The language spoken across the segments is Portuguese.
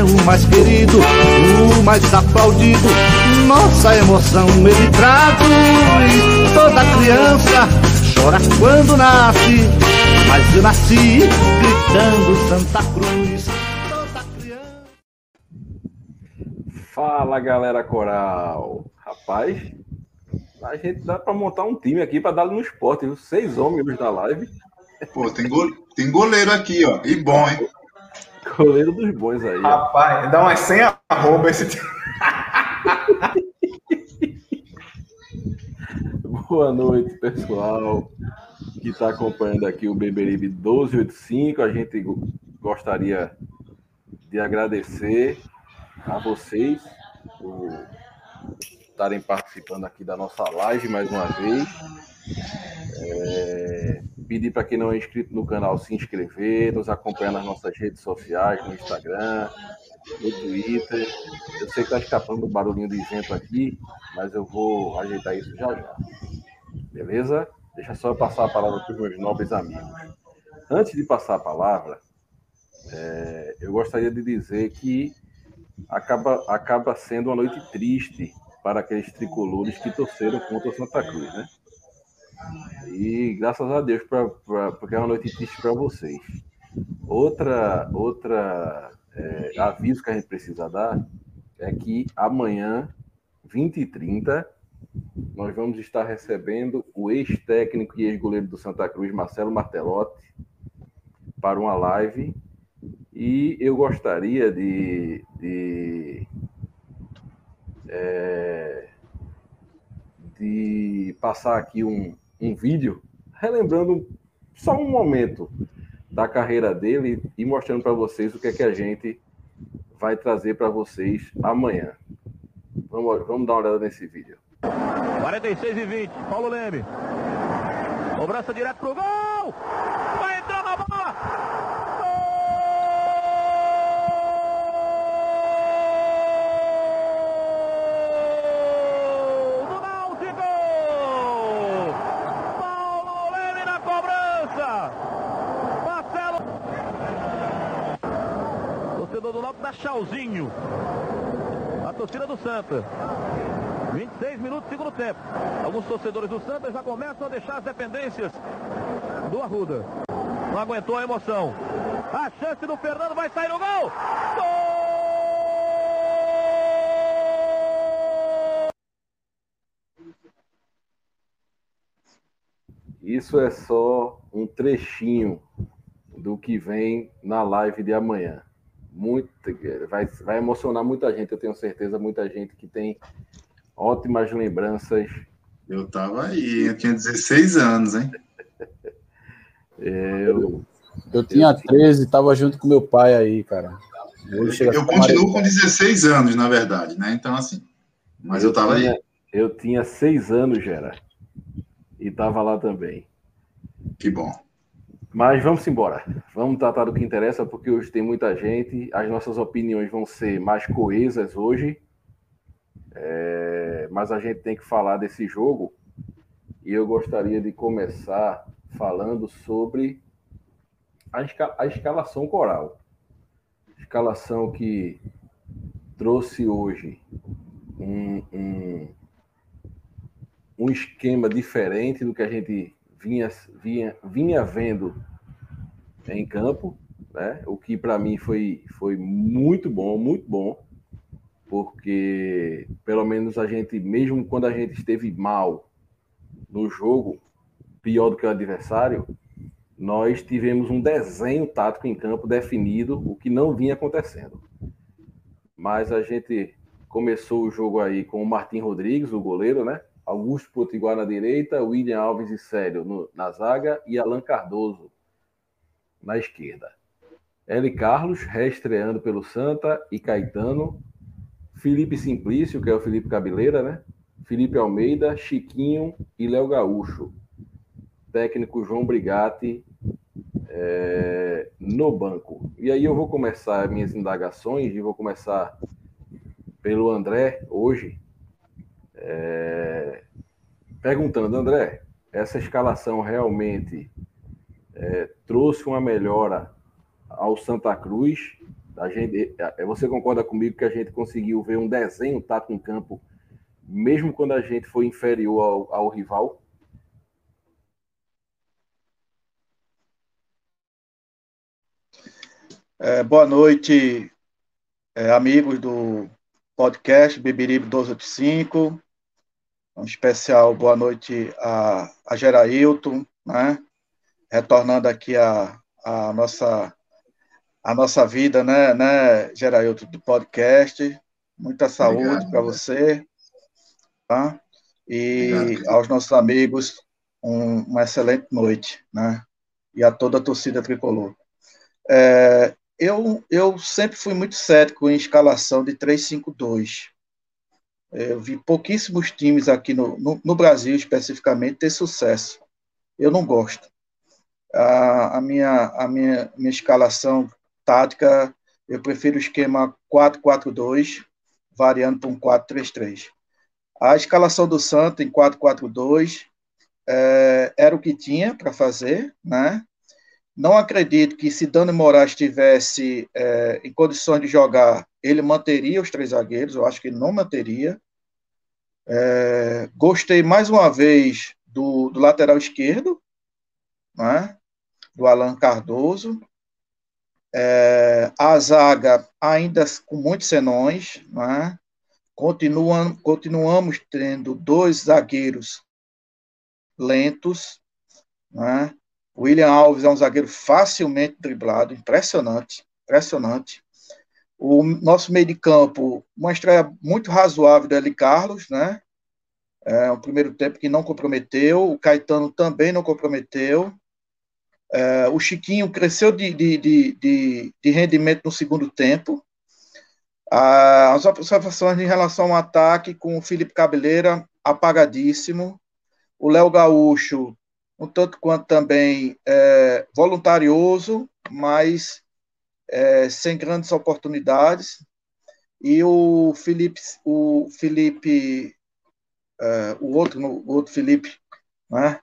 É o mais querido, o mais aplaudido. Nossa emoção ele traduz. Toda criança chora quando nasce. Mas eu nasci gritando Santa Cruz. Toda criança. Fala galera coral! Rapaz, a gente dá pra montar um time aqui pra dar no esporte, viu? Seis homens da live. Pô, tem, go... tem goleiro aqui, ó. E bom, hein? Goleiro dos bons aí. ó. Rapaz, dá umas 100 arroba esse time. Boa noite, pessoal que está acompanhando aqui o Beberibe 1285. A gente go- gostaria de agradecer a vocês por estarem participando aqui da nossa live mais uma vez. É, pedir para quem não é inscrito no canal se inscrever, nos acompanhar nas nossas redes sociais, no Instagram, no Twitter. Eu sei que está escapando um barulhinho de vento aqui, mas eu vou ajeitar isso já já. Beleza? Deixa só eu passar a palavra para os meus nobres amigos. Antes de passar a palavra, é, eu gostaria de dizer que acaba, acaba sendo uma noite triste para aqueles tricolores que torceram contra o Santa Cruz, né? E graças a Deus, pra, pra- porque é uma noite triste para vocês. Outra, outra é, aviso que a gente precisa dar é que amanhã, 20 e 30, nós vamos estar recebendo o ex-técnico e ex-goleiro do Santa Cruz, Marcelo Martelotti, para uma live. E eu gostaria de, de, é, de passar aqui um, um vídeo relembrando só um momento da carreira dele e mostrando para vocês o que é que a gente vai trazer para vocês amanhã. Vamos, vamos dar uma olhada nesse vídeo. 46 e 20, Paulo Leme. Cobrança direto pro gol! Vai entrar na bola! Gol do Náutico! Paulo Leme na cobrança! Marcelo! Torcedor tchauzinho. A torcida do Santa. 26 minutos, segundo tempo. Alguns torcedores do Santa já começam a deixar as dependências do Arruda. Não aguentou a emoção. A chance do Fernando vai sair no gol! Gol! Isso é só um trechinho do que vem na live de amanhã. Muito, vai, vai emocionar muita gente, eu tenho certeza, muita gente que tem ótimas lembranças. Eu tava aí, eu tinha 16 anos, hein? Eu, Eu tinha 13, tava junto com meu pai aí, cara. Eu ficar continuo com mareado. 16 anos, na verdade, né? Então, assim. Mas eu tava tinha, aí. Eu tinha seis anos, Gera. E estava lá também. Que bom. Mas vamos embora. Vamos tratar do que interessa, porque hoje tem muita gente. As nossas opiniões vão ser mais coesas hoje. É, mas a gente tem que falar desse jogo. E eu gostaria de começar falando sobre a, esca- a escalação coral. Escalação que trouxe hoje um, um, um esquema diferente do que a gente vinha, vinha, vinha vendo em campo, né? o que para mim foi, foi muito bom, muito bom, porque pelo menos a gente, mesmo quando a gente esteve mal no jogo, pior do que o adversário, nós tivemos um desenho tático em campo definido, o que não vinha acontecendo. Mas a gente começou o jogo aí com o Martim Rodrigues, o goleiro, né? Augusto Potiguar na direita, William Alves e Célio no, na zaga e Alan Cardoso na esquerda. L. Carlos, reestreando pelo Santa e Caetano. Felipe Simplício, que é o Felipe Cabeleira, né? Felipe Almeida, Chiquinho e Léo Gaúcho. Técnico João Brigatti é, no banco. E aí eu vou começar minhas indagações e vou começar pelo André hoje, é, perguntando, André, essa escalação realmente é, trouxe uma melhora ao Santa Cruz? A gente, é, você concorda comigo que a gente conseguiu ver um desenho tático em campo, mesmo quando a gente foi inferior ao, ao rival? É, boa noite, é, amigos do podcast Bibiribe 1285. Um especial boa noite a, a Gerailton, né? Retornando aqui a, a nossa a nossa vida, né, né, Gerailton, do podcast. Muita saúde para você, tá? E Obrigado. aos nossos amigos, um, uma excelente noite, né? E a toda a torcida tricolor. É, eu, eu sempre fui muito cético em escalação de 3-5-2. Eu vi pouquíssimos times aqui no, no, no, Brasil, especificamente, ter sucesso. Eu não gosto. A, a, minha, a minha, minha escalação tática, eu prefiro o esquema 4-4-2, variando para um 4-3-3. A escalação do Santos em 4-4-2 é, era o que tinha para fazer, né? Não acredito que se Dani Moraes estivesse é, em condições de jogar, ele manteria os três zagueiros, eu acho que não manteria. É, gostei mais uma vez do, do lateral esquerdo, né, do Alan Cardoso. É, a zaga ainda com muitos senões, né, Continuam, continuamos tendo dois zagueiros lentos, né, William Alves é um zagueiro facilmente driblado, impressionante, impressionante. O nosso meio de campo, uma estreia muito razoável do Eli Carlos, né? É, um primeiro tempo que não comprometeu, o Caetano também não comprometeu. É, o Chiquinho cresceu de, de, de, de, de rendimento no segundo tempo. Ah, as observações em relação ao ataque com o Felipe Cabeleira, apagadíssimo. O Léo Gaúcho um tanto quanto também é, voluntarioso, mas é, sem grandes oportunidades. E o Felipe, o Felipe, é, o outro, o outro Felipe, né,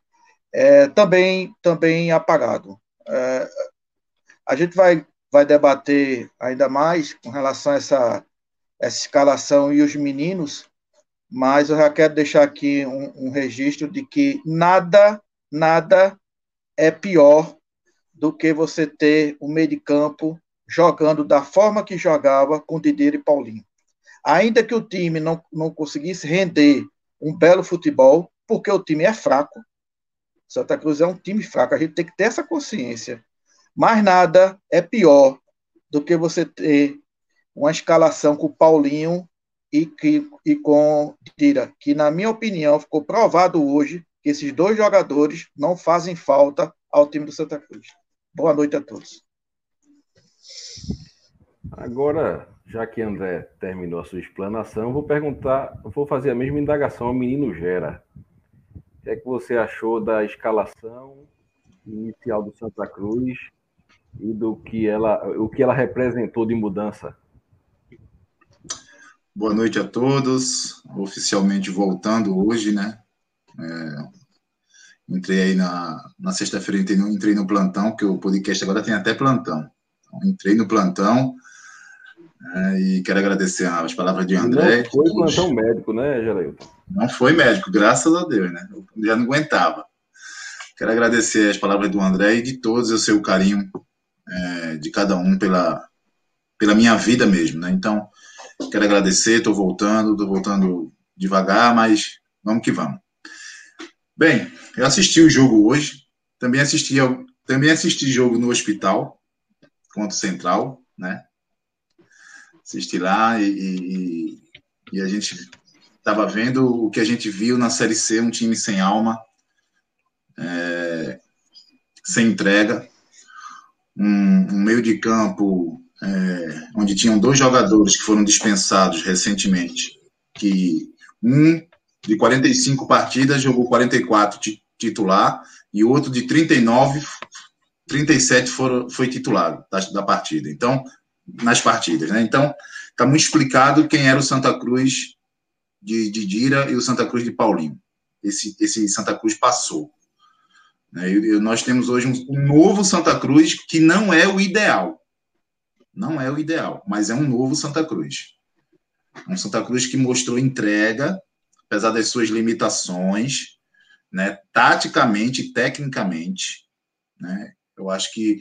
é, também, também apagado. É, a gente vai, vai debater ainda mais com relação a essa, essa escalação e os meninos, mas eu já quero deixar aqui um, um registro de que nada nada é pior do que você ter o meio de campo jogando da forma que jogava com Didier e Paulinho. Ainda que o time não, não conseguisse render um belo futebol, porque o time é fraco. Santa Cruz é um time fraco, a gente tem que ter essa consciência. Mas nada é pior do que você ter uma escalação com Paulinho e, que, e com Dira, que, na minha opinião, ficou provado hoje que esses dois jogadores não fazem falta ao time do Santa Cruz. Boa noite a todos. Agora, já que André terminou a sua explanação, vou perguntar, vou fazer a mesma indagação ao menino Gera. O que é que você achou da escalação inicial do Santa Cruz e do que ela, o que ela representou de mudança? Boa noite a todos. Oficialmente voltando hoje, né? É, entrei aí na, na sexta-feira, entrei, entrei no plantão, que o podcast agora tem até plantão. Entrei no plantão, É, e quero agradecer as palavras de André. Não foi plantão médico, né, Gerailton? Não foi médico, graças a Deus, né? Eu já não aguentava. Quero agradecer as palavras do André e de todos o seu carinho é, de cada um pela, pela minha vida mesmo, né? Então, quero agradecer, estou voltando, estou voltando devagar, mas vamos que vamos. Bem, eu assisti o jogo hoje, também assisti, também assisti jogo no hospital contra o Central, né? Assisti lá e, e, e a gente estava vendo o que a gente viu na Série C, um time sem alma, é, sem entrega, um, um, meio de campo é, onde tinham dois jogadores que foram dispensados recentemente, que um de 45 partidas jogou 44 titular e outro de 39, 37 foram, foi titular da, da partida. Então, nas partidas, né? Então, está muito explicado quem era o Santa Cruz de, de Dira e o Santa Cruz de Paulinho. Esse, esse Santa Cruz passou. Né? E, e nós temos hoje um, um novo Santa Cruz que não é o ideal. Não é o ideal, mas é um novo Santa Cruz. Um Santa Cruz que mostrou entrega, apesar das suas limitações, né, taticamente tecnicamente. Né, eu acho que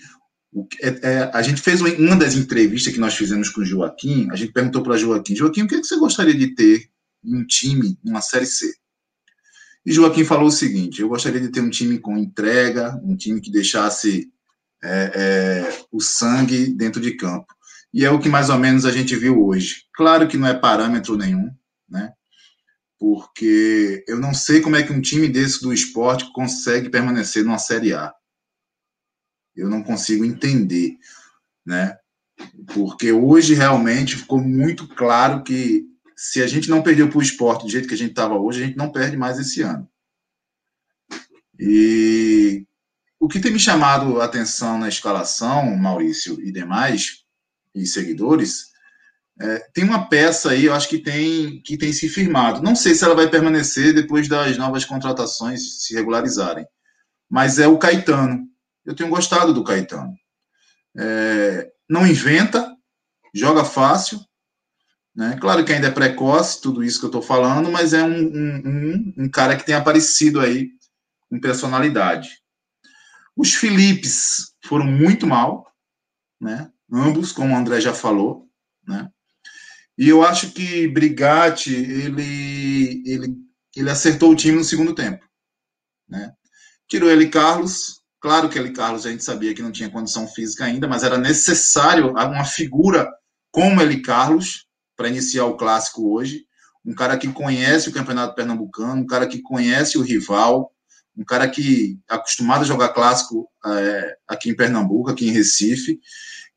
é, é, a gente fez uma das entrevistas que nós fizemos com o Joaquim, a gente perguntou para Joaquim, Joaquim, o que, é que você gostaria de ter em um time, numa Série C? E Joaquim falou o seguinte, eu gostaria de ter um time com entrega, um time que deixasse é, é, o sangue dentro de campo. E é o que mais ou menos a gente viu hoje. Claro que não é parâmetro nenhum, né? Porque eu não sei como é que um time desse do esporte consegue permanecer numa Série A. Eu não consigo entender, né? Porque hoje realmente ficou muito claro que se a gente não perdeu para o esporte do jeito que a gente estava hoje, a gente não perde mais esse ano. E o que tem me chamado a atenção na escalação, Maurício e demais, e seguidores, é, tem uma peça aí, eu acho que tem, que tem se firmado. Não sei se ela vai permanecer depois das novas contratações se regularizarem, mas é o Caetano. Eu tenho gostado do Caetano. É, não inventa, joga fácil, né? Claro que ainda é precoce, tudo isso que eu estou falando, mas é um, um, um, um, cara que tem aparecido aí com personalidade. Os Filipes foram muito mal, né? ambos, como o André já falou. Né? E eu acho que Brigatti, ele, ele, ele acertou o time no segundo tempo. Né? Tirou ele Carlos, claro que ele Carlos a gente sabia que não tinha condição física ainda, mas era necessário uma figura como ele Carlos, para iniciar o clássico hoje. Um cara que conhece o Campeonato Pernambucano, um cara que conhece o rival, um cara que é acostumado a jogar clássico é, aqui em Pernambuco, aqui em Recife.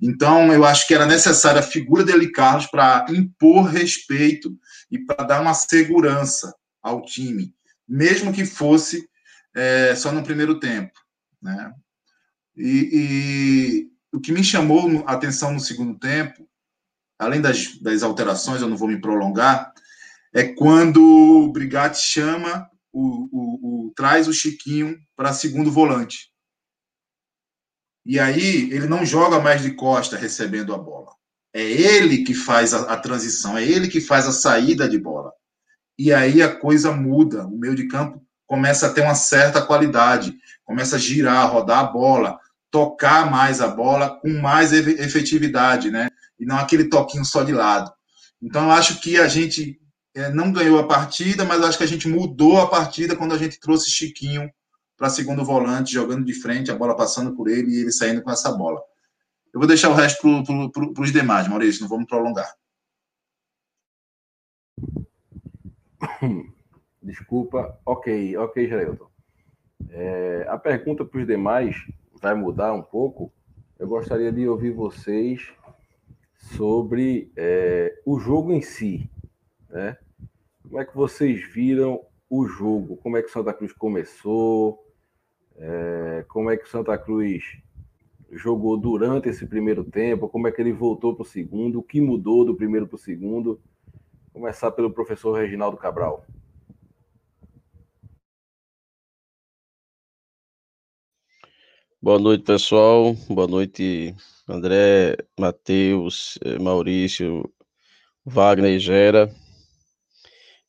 Então, eu acho que era necessária a figura dele, Carlos, para impor respeito e para dar uma segurança ao time, mesmo que fosse é, só no primeiro tempo. Né? E, e, o que me chamou a atenção no segundo tempo além das, das alterações, eu não vou me prolongar, é quando o Brigatti chama, o, o, o traz o Chiquinho para segundo volante. E aí ele não joga mais de costa recebendo a bola. É ele que faz a, a transição, é ele que faz a saída de bola. E aí a coisa muda, o meio de campo começa a ter uma certa qualidade, começa a girar, rodar a bola, tocar mais a bola com mais efetividade, né? e não aquele toquinho só de lado. Então, eu acho que a gente é, não ganhou a partida, mas acho que a gente mudou a partida quando a gente trouxe Chiquinho para segundo volante, jogando de frente, a bola passando por ele e ele saindo com essa bola. Eu vou deixar o resto para os demais, Maurício, não vamos prolongar. Desculpa, ok, ok, Geraldo. É, a pergunta para os demais vai mudar um pouco. Eu gostaria de ouvir vocês sobre é, o jogo em si, né? Como é que vocês viram o jogo? Como é que o Santa Cruz começou? É, como é que o Santa Cruz jogou durante esse primeiro tempo? Como é que ele voltou para o segundo? O que mudou do primeiro para o segundo? Começar pelo professor Reginaldo Cabral. Boa noite, pessoal. Boa noite André, Matheus, eh, Maurício, Wagner e Gera.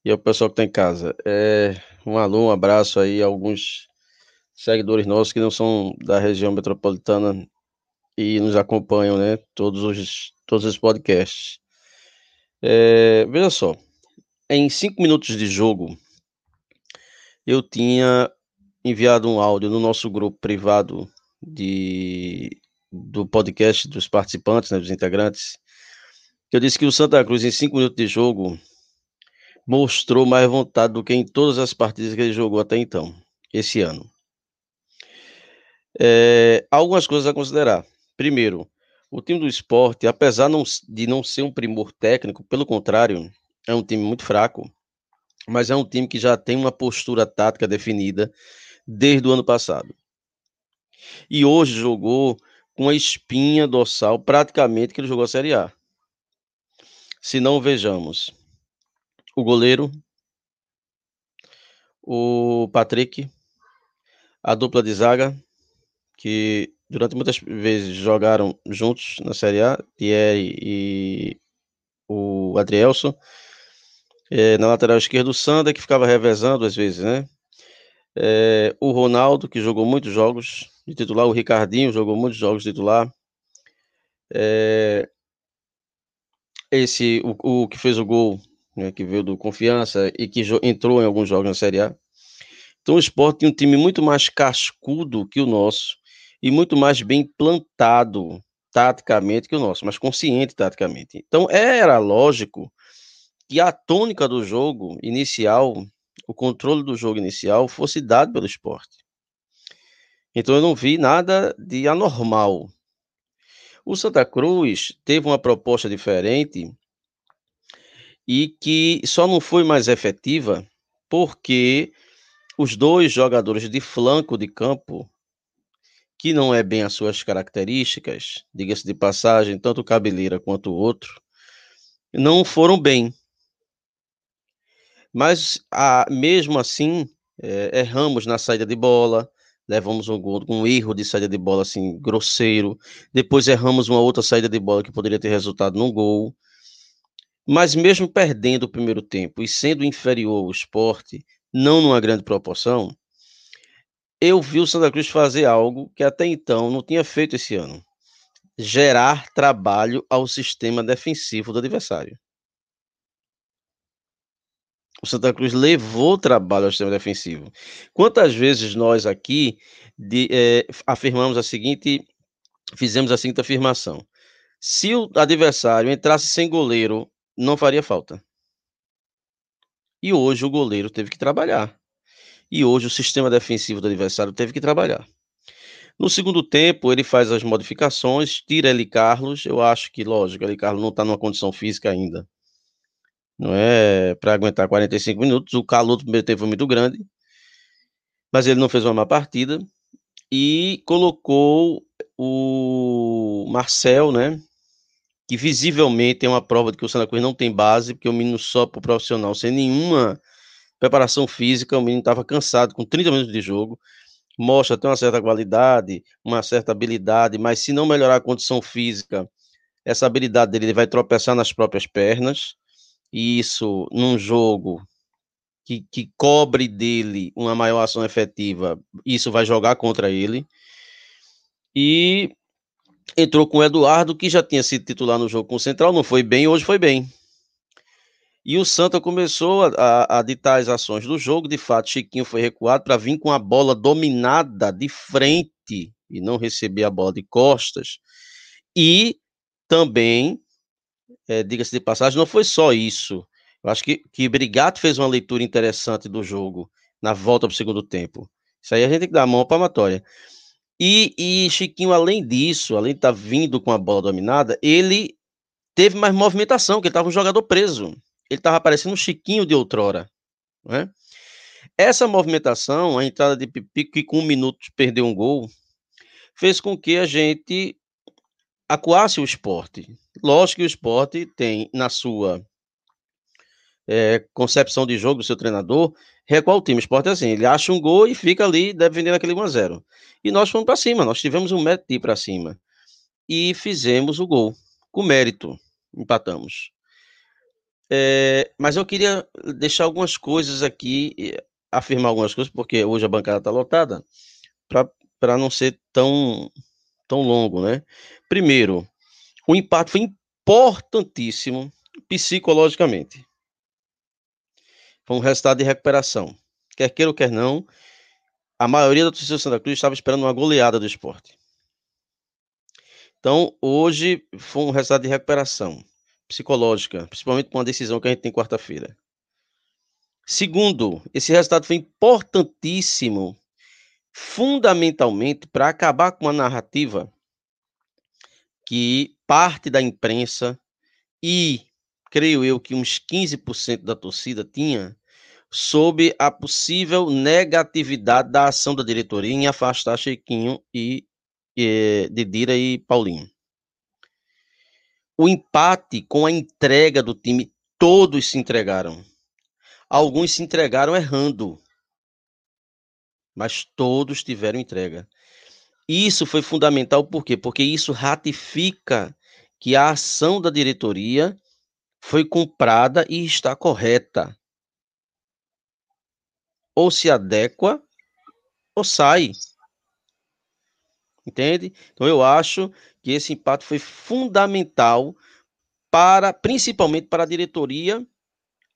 E o pessoal que está em casa. É, um alô, um abraço aí a alguns seguidores nossos que não são da região metropolitana e nos acompanham, né? Todos os, todos os podcasts. É, veja só, em cinco minutos de jogo, eu tinha enviado um áudio no nosso grupo privado de, do podcast dos participantes, né, dos integrantes, que eu disse que o Santa Cruz, em cinco minutos de jogo, mostrou mais vontade do que em todas as partidas que ele jogou até então, esse ano. É, algumas coisas a considerar. Primeiro, o time do esporte, apesar não, de não ser um primor técnico, pelo contrário, é um time muito fraco, mas é um time que já tem uma postura tática definida desde o ano passado. E hoje jogou com a espinha dorsal praticamente que ele jogou a Série A. Se não vejamos o goleiro, o Patrick, a dupla de zaga, que durante muitas vezes jogaram juntos na Série A, Thierry e o Adrielson. É, na lateral esquerda, o Sander, que ficava revezando às vezes, né? É, o Ronaldo, que jogou muitos jogos de titular, o Ricardinho jogou muitos jogos de titular. É, esse, o, o, que fez o gol, né, que veio do Confiança e que entrou em alguns jogos na Série A. Então o Sport tem um time muito mais cascudo que o nosso e muito mais bem plantado taticamente que o nosso, mas consciente taticamente. Então era lógico que a tônica do jogo inicial, o controle do jogo inicial, fosse dado pelo esporte. Então eu não vi nada de anormal. O Santa Cruz teve uma proposta diferente e que só não foi mais efetiva porque os dois jogadores de flanco de campo que não é bem as suas características, diga-se de passagem, tanto o Cabeleira quanto o outro, não foram bem. Mas a, mesmo assim, é, erramos na saída de bola, levamos um, gol, um erro de saída de bola assim grosseiro, depois erramos uma outra saída de bola que poderia ter resultado num gol. Mas mesmo perdendo o primeiro tempo e sendo inferior ao esporte, não numa grande proporção, eu vi o Santa Cruz fazer algo que até então não tinha feito esse ano: gerar trabalho ao sistema defensivo do adversário. O Santa Cruz levou trabalho ao sistema defensivo. Quantas vezes nós aqui de, é, afirmamos a seguinte, fizemos a seguinte afirmação: se o adversário entrasse sem goleiro, não faria falta. E hoje o goleiro teve que trabalhar. E hoje o sistema defensivo do adversário teve que trabalhar. No segundo tempo, ele faz as modificações, tira Eli Carlos. Eu acho que, lógico, Eli Carlos não está numa condição física ainda. Não é para aguentar 45 minutos. O calor do primeiro tempo foi muito grande. Mas ele não fez uma má partida. E colocou o Marcel, né? Que visivelmente é uma prova de que o Santa Cruz não tem base, porque o menino só para o profissional, sem nenhuma preparação física, o menino estava cansado com 30 minutos de jogo, mostra ter uma certa qualidade, uma certa habilidade, mas se não melhorar a condição física, essa habilidade dele ele vai tropeçar nas próprias pernas, isso num jogo que, que cobre dele uma maior ação efetiva, isso vai jogar contra ele. E entrou com o Eduardo, que já tinha sido titular no jogo com o Central, não foi bem, hoje foi bem. E o Santa começou a, a, a, ditar as ações do jogo. De fato, Chiquinho foi recuado para vir com a bola dominada de frente e não receber a bola de costas. E também, é, diga-se de passagem, não foi só isso. Eu acho que, que Brigato fez uma leitura interessante do jogo na volta para o segundo tempo. Isso aí a gente tem que dar a mão palmatória. E, e Chiquinho, além disso, além de estar tá vindo com a bola dominada, ele teve mais movimentação, que ele estava um jogador preso ele estava parecendo um Chiquinho de outrora. Né? Essa movimentação, a entrada de Pipico, que com um minuto perdeu um gol, fez com que a gente acuasse o esporte. Lógico que o esporte tem na sua é, concepção de jogo do seu treinador, recuar o time. O esporte é assim, ele acha um gol e fica ali defendendo aquele 1x0. E nós fomos para cima, nós tivemos um método de ir para cima. e fizemos o gol. Com mérito, empatamos. É, mas eu queria deixar algumas coisas aqui, afirmar algumas coisas, porque hoje a bancada está lotada, para não ser tão, tão longo, né? Primeiro, o empate foi importantíssimo psicologicamente. Foi um resultado de recuperação. Quer queira ou quer não, a maioria da torcida do Santa Cruz estava esperando uma goleada do esporte. Então, hoje foi um resultado de recuperação psicológica, principalmente com a decisão que a gente tem quarta-feira. Segundo, esse resultado foi importantíssimo, fundamentalmente, para acabar com uma narrativa que parte da imprensa e, creio eu, que uns 15% da torcida tinha sobre a possível negatividade da ação da diretoria em afastar Chequinho e, e Didira e Paulinho. O empate com a entrega do time, todos se entregaram. Alguns se entregaram errando, mas todos tiveram entrega. Isso foi fundamental por quê? Porque isso ratifica que a ação da diretoria foi comprada e está correta ou se adequa ou sai. Entende? Então eu acho que esse empate foi fundamental para, principalmente para a diretoria,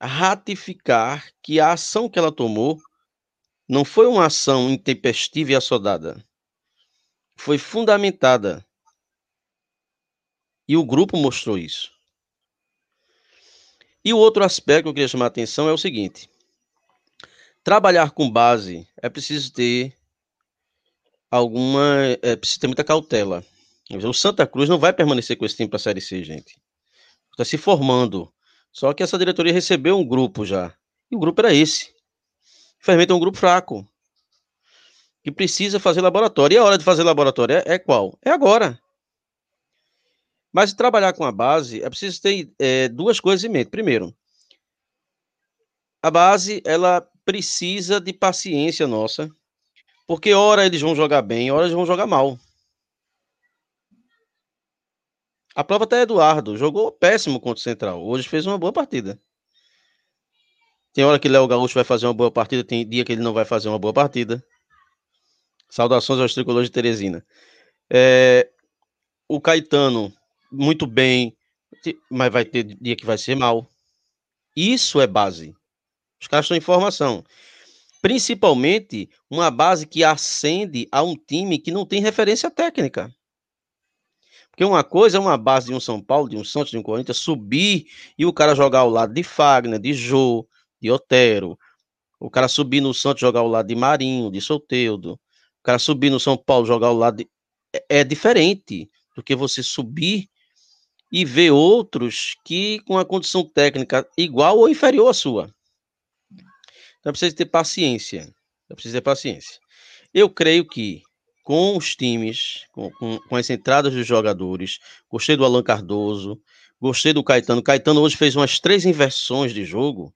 ratificar que a ação que ela tomou não foi uma ação intempestiva e assodada. Foi fundamentada. E o grupo mostrou isso. E o outro aspecto que eu queria chamar a atenção é o seguinte: trabalhar com base é preciso ter alguma. É preciso ter muita cautela. O Santa Cruz não vai permanecer com esse time para a Série C, gente. Está se formando. Só que essa diretoria recebeu um grupo já. E o grupo era esse. Infelizmente é um grupo fraco. Que precisa fazer laboratório. E a hora de fazer laboratório é, é qual? É agora. Mas trabalhar com a base é preciso ter é, duas coisas em mente. Primeiro, a base ela precisa de paciência nossa, porque ora eles vão jogar bem, ora eles vão jogar mal. A prova até Eduardo, jogou péssimo contra o Central. Hoje fez uma boa partida. Tem hora que Léo Gaúcho vai fazer uma boa partida, tem dia que ele não vai fazer uma boa partida. Saudações aos tricolores de Teresina. É, o Caetano, muito bem, mas vai ter dia que vai ser mal. Isso é base. Os caras estão em formação. Principalmente uma base que ascende a um time que não tem referência técnica. Porque uma coisa é uma base de um São Paulo, de um Santos, de um Corinthians, subir e o cara jogar ao lado de Fagner, de Jô, de Otero. O cara subir no Santos jogar ao lado de Marinho, de Soteudo. Cara subir no São Paulo jogar ao lado. É, é diferente do que você subir e ver outros que com a condição técnica igual ou inferior à sua. Então preciso ter paciência. É preciso ter paciência. Eu creio que com os times, com, com, com, as entradas dos jogadores, gostei do Alan Cardoso, gostei do Caetano. Caetano hoje fez umas três inversões de jogo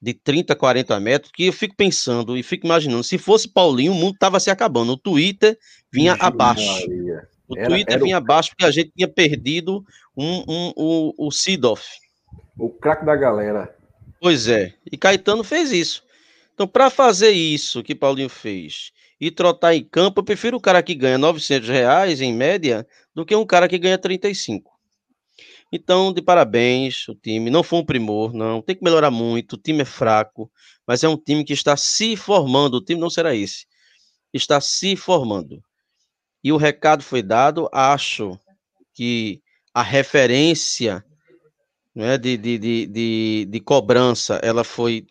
de 30, 40 metros, que eu fico pensando e fico imaginando, se fosse Paulinho, o mundo estava se acabando. O Twitter vinha abaixo. Maria. O era, Twitter era vinha o... abaixo porque a gente tinha perdido um, um, um, o Sidoff. O craque da galera. Pois é. E Caetano fez isso. Então, para fazer isso que Paulinho fez e trotar em campo, eu prefiro o cara que ganha 900 reais em média do que um cara que ganha 35. Então, de parabéns, o time não foi um primor, não, tem que melhorar muito, o time é fraco, mas é um time que está se formando, o time não será esse, está se formando. E o recado foi dado, acho que a referência né, de, de, de, de, de cobrança, ela foi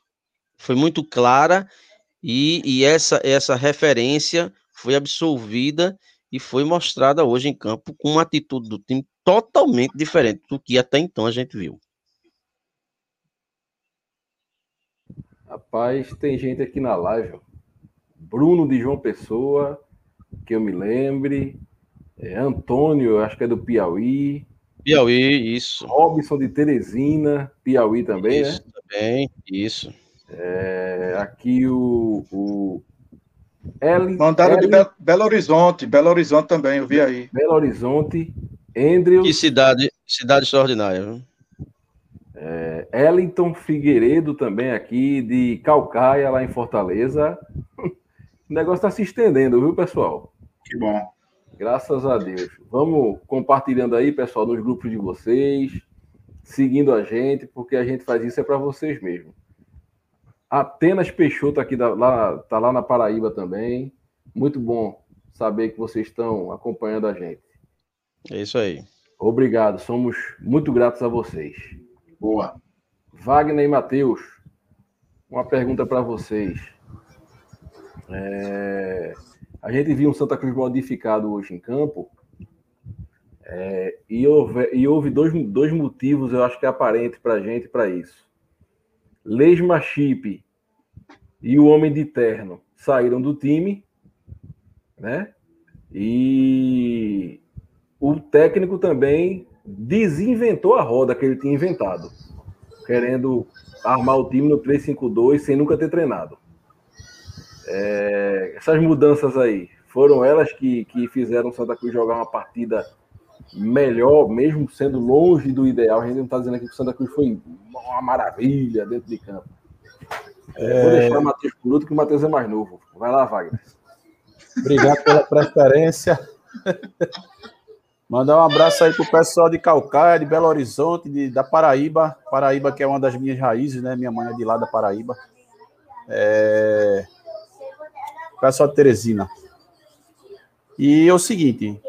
foi muito clara e, e essa, essa referência foi absolvida e foi mostrada hoje em campo com uma atitude do time totalmente diferente do que até então a gente viu. Rapaz, tem gente aqui na live. Bruno de João Pessoa, que eu me lembre. É, Antônio, acho que é do Piauí. Piauí, isso. Robson de Teresina, Piauí também, isso, né? Também, isso. É, aqui o, o L, Mandaram de L- Be- Belo Horizonte, Belo Horizonte também, eu vi aí. Belo Horizonte, Andrew, Que cidade, cidade extraordinária. viu? é, Ellington Figueiredo também aqui, de Calcaia, lá em Fortaleza. O negócio está se estendendo, viu, pessoal? Que bom. Graças a Deus. Vamos compartilhando aí, pessoal, nos grupos de vocês, seguindo a gente, porque a gente faz isso é para vocês mesmo. Atenas Peixoto aqui da, lá, tá lá na Paraíba também. Muito bom saber que vocês estão acompanhando a gente. É isso aí. Obrigado, somos muito gratos a vocês. Boa. Wagner e Matheus, uma pergunta para vocês. É, a gente viu um Santa Cruz modificado hoje em campo é, e, houve, e houve dois, dois motivos, eu acho que é aparente para a gente para isso. Lesma Chip e o Homem de Terno saíram do time, né? E o técnico também desinventou a roda que ele tinha inventado, querendo armar o time no 3-5-2 sem nunca ter treinado. É, essas mudanças aí foram elas que, que fizeram o Santa Cruz jogar uma partida melhor, mesmo sendo longe do ideal. A gente não está dizendo aqui que o Santa Cruz foi uma maravilha dentro de campo. É, Vou deixar o Matheus por outro, que o Matheus é mais novo. Vai lá, Wagner. Obrigado pela preferência. Mandar um abraço aí pro pessoal de Calcaia, de Belo Horizonte, de, da Paraíba. Paraíba, que é uma das minhas raízes, né? Minha mãe é de lá da Paraíba. É... Pessoal de Teresina. E é o seguinte,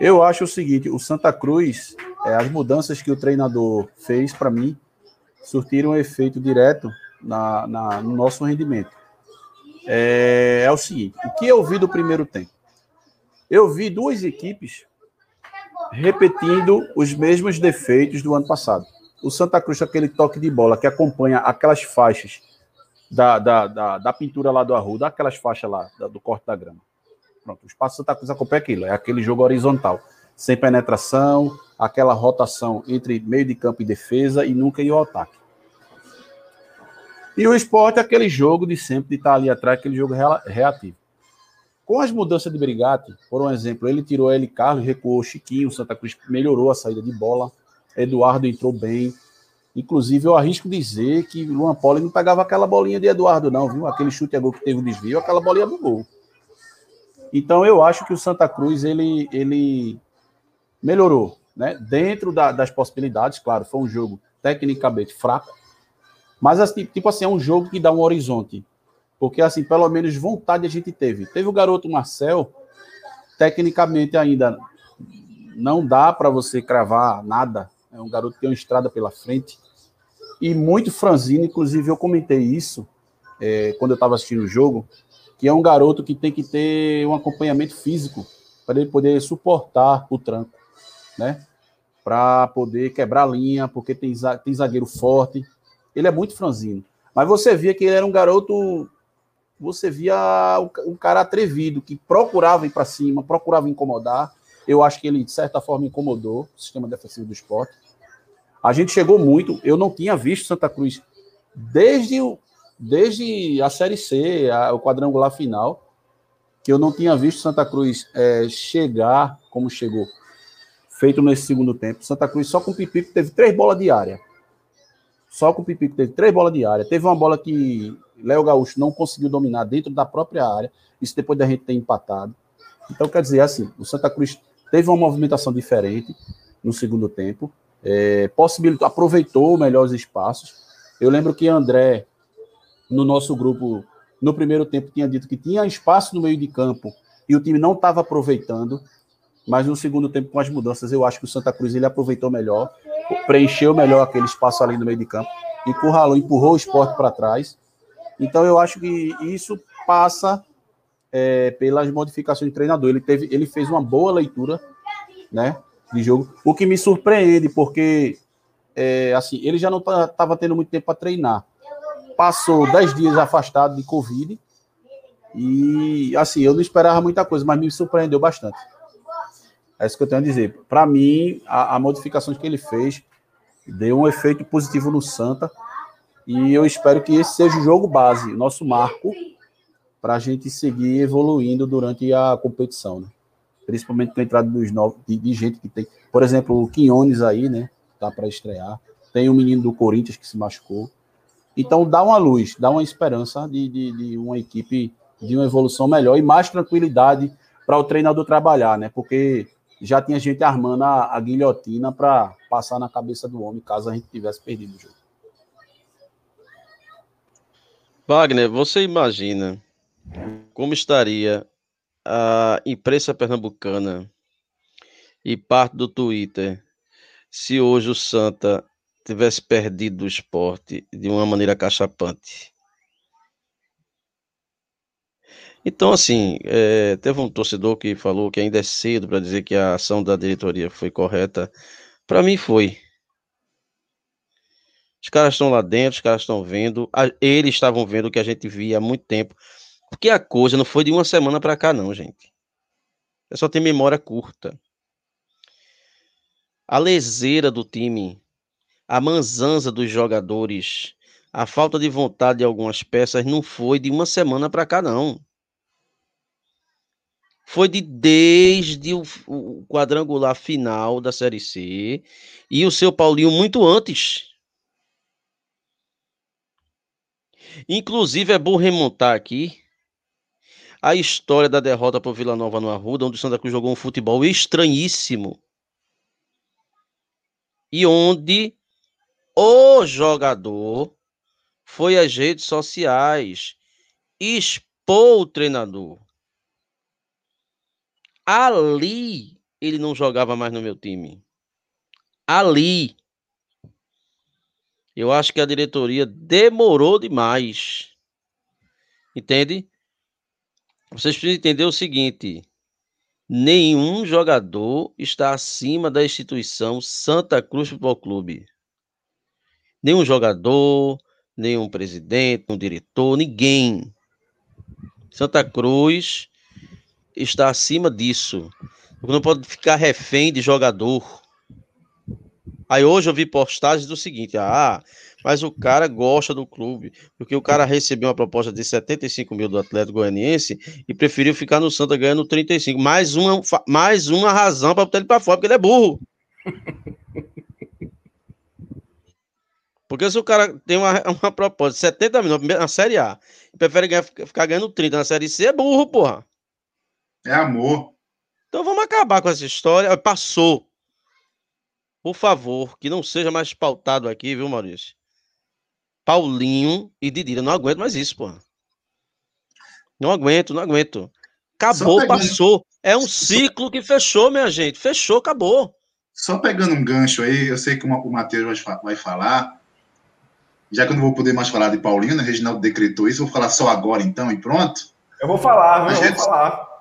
eu acho o seguinte, o Santa Cruz, é, as mudanças que o treinador fez para mim, surtiram um efeito direto na, na- no nosso rendimento. É, é o seguinte, o que eu vi do primeiro tempo? Eu vi duas equipes repetindo os mesmos defeitos do ano passado. O Santa Cruz, aquele toque de bola que acompanha aquelas faixas da, da, da, da pintura lá do Arruda, aquelas faixas lá do corte da grama. Pronto, o espaço Santa Cruz acompanha aquilo, é aquele jogo horizontal, sem penetração, aquela rotação entre meio de campo e defesa e nunca ir ao ataque. E o esporte é aquele jogo de sempre de estar ali atrás, aquele jogo rea- reativo. Com as mudanças de Brigatti, por um exemplo, ele tirou ele Carlos, recuou Chiquinho, Santa Cruz melhorou a saída de bola, Eduardo entrou bem. Inclusive, eu arrisco dizer que Luan Poli não pegava aquela bolinha de Eduardo, não, viu? Aquele chute a gol que teve o desvio, aquela bolinha do gol. Então, eu acho que o Santa Cruz, ele, ele melhorou, né? Dentro da- das possibilidades, claro, foi um jogo tecnicamente fraco, mas, assim, tipo assim, é um jogo que dá um horizonte. Porque, assim, pelo menos vontade a gente teve. Teve o garoto Marcel, tecnicamente ainda não dá para você cravar nada. É um garoto que tem uma estrada pela frente. E muito franzino, inclusive eu comentei isso é, quando eu estava assistindo o jogo, que é um garoto que tem que ter um acompanhamento físico para ele poder suportar o tranco, né? Para poder quebrar a linha, porque tem, tem zagueiro forte. Ele é muito franzino. Mas você via que ele era um garoto. Você via um cara atrevido, que procurava ir para cima, procurava incomodar. Eu acho que ele, de certa forma, incomodou o sistema defensivo do esporte. A gente chegou muito. Eu não tinha visto Santa Cruz desde, o- desde a Série C, a- o quadrangular final, que eu não tinha visto Santa Cruz eh, chegar como chegou, feito nesse segundo tempo. Santa Cruz só com o Pipico teve três bolas de área. Só com o Pipico teve três bolas de área. Teve uma bola que Léo Gaúcho não conseguiu dominar dentro da própria área. Isso depois da gente ter empatado. Então, quer dizer, assim, o Santa Cruz teve uma movimentação diferente no segundo tempo. É, possibilitou, aproveitou melhor os espaços. Eu lembro que André, no nosso grupo, no primeiro tempo, tinha dito que tinha espaço no meio de campo e o time não estava aproveitando. Mas no segundo tempo, com as mudanças, eu acho que o Santa Cruz ele aproveitou melhor, preencheu melhor aquele espaço ali no meio de campo, encurralou, empurrou o esporte para trás. Então eu acho que isso passa é, pelas modificações de treinador. Ele, teve, ele fez uma boa leitura né, de jogo, o que me surpreende, porque é, assim, ele já não estava tendo muito tempo para treinar. Passou 10 dias afastado de Covid e assim, eu não esperava muita coisa, mas me surpreendeu bastante. É isso que eu tenho a dizer. Para mim, a, a que ele fez deu um efeito positivo no Santa. E eu espero que esse seja o jogo base, o nosso marco, para a gente seguir evoluindo durante a competição, né? Principalmente com a entrada dos novos, de, de gente que tem. Por exemplo, o Quinones aí, né? Tá para estrear. Tem o menino do Corinthians que se machucou. Então dá uma luz, dá uma esperança de, de, de uma equipe de uma evolução melhor e mais tranquilidade para o treinador trabalhar, né? Porque já tinha gente armando a, a guilhotina para passar na cabeça do homem caso a gente tivesse perdido o jogo. Wagner, você imagina como estaria a imprensa pernambucana e parte do Twitter se hoje o Santa tivesse perdido o esporte de uma maneira cachapante? Então, assim, é, teve um torcedor que falou que ainda é cedo para dizer que a ação da diretoria foi correta. Para mim, foi. Os caras estão lá dentro, os caras estão vendo. eles estavam vendo o que a gente via há muito tempo. Porque a coisa não foi de uma semana para cá, não, gente. É só ter memória curta. A leseira do time, a manzanza dos jogadores, a falta de vontade de algumas peças não foi de uma semana para cá, não foi de desde o, o, quadrangular final da Série C e o seu Paulinho muito antes. Inclusive, é bom remontar aqui a história da derrota para o Vila Nova no Arruda, onde o Santa Cruz jogou um futebol estranhíssimo. E onde o jogador foi às redes sociais expor o treinador. Ali ele não jogava mais no meu time. Ali. Eu acho que a diretoria demorou demais. Entende? Vocês precisam entender o seguinte: nenhum jogador está acima da instituição Santa Cruz Futebol Clube. Nenhum jogador, nenhum presidente, um diretor, ninguém. Santa Cruz está acima disso. Não pode ficar refém de jogador. Aí hoje eu vi postagens do seguinte: ah, mas o cara gosta do clube, porque o cara recebeu uma proposta de 75 mil do Atlético Goianiense e preferiu ficar no Santa ganhando 35. Mais uma, mais uma razão para botar ele para fora, porque ele é burro. Porque se o cara tem uma, uma proposta de 70 mil na Série A e prefere ganhar, ficar ganhando 30 na Série C, é burro, porra. É amor. Então vamos acabar com essa história. Passou. Por favor, que não seja mais pautado aqui, viu, Maurício? Paulinho e Didira. Não aguento mais isso, porra. Não aguento, não aguento. Acabou, passou. É um ciclo que fechou, minha gente. Fechou, acabou. Só pegando um gancho aí, eu sei que o Matheus vai falar. Já que eu não vou poder mais falar de Paulinho, né? Reginaldo decretou isso, vou falar só agora então e pronto. Eu vou falar? Eu vou falar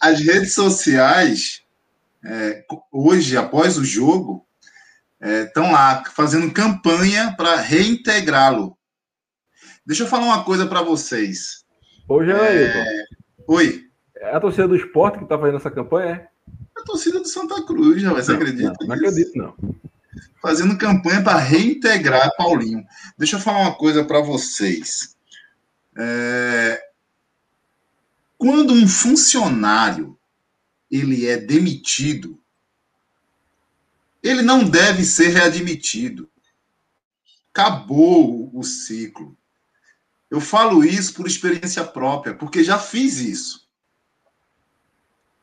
as redes sociais, é, hoje, após o jogo, estão é, lá fazendo campanha para reintegrá-lo. Deixa eu falar uma coisa para vocês. Hoje é, Oi. É a torcida do esporte que está fazendo essa campanha, é? A torcida do Santa Cruz, já você acredita? Não, não acredito, não. Fazendo campanha para reintegrar Paulinho. Deixa eu falar uma coisa para vocês. É, quando um funcionário ele é demitido, ele não deve ser readmitido. Acabou o ciclo. Eu falo isso por experiência própria, porque já fiz isso.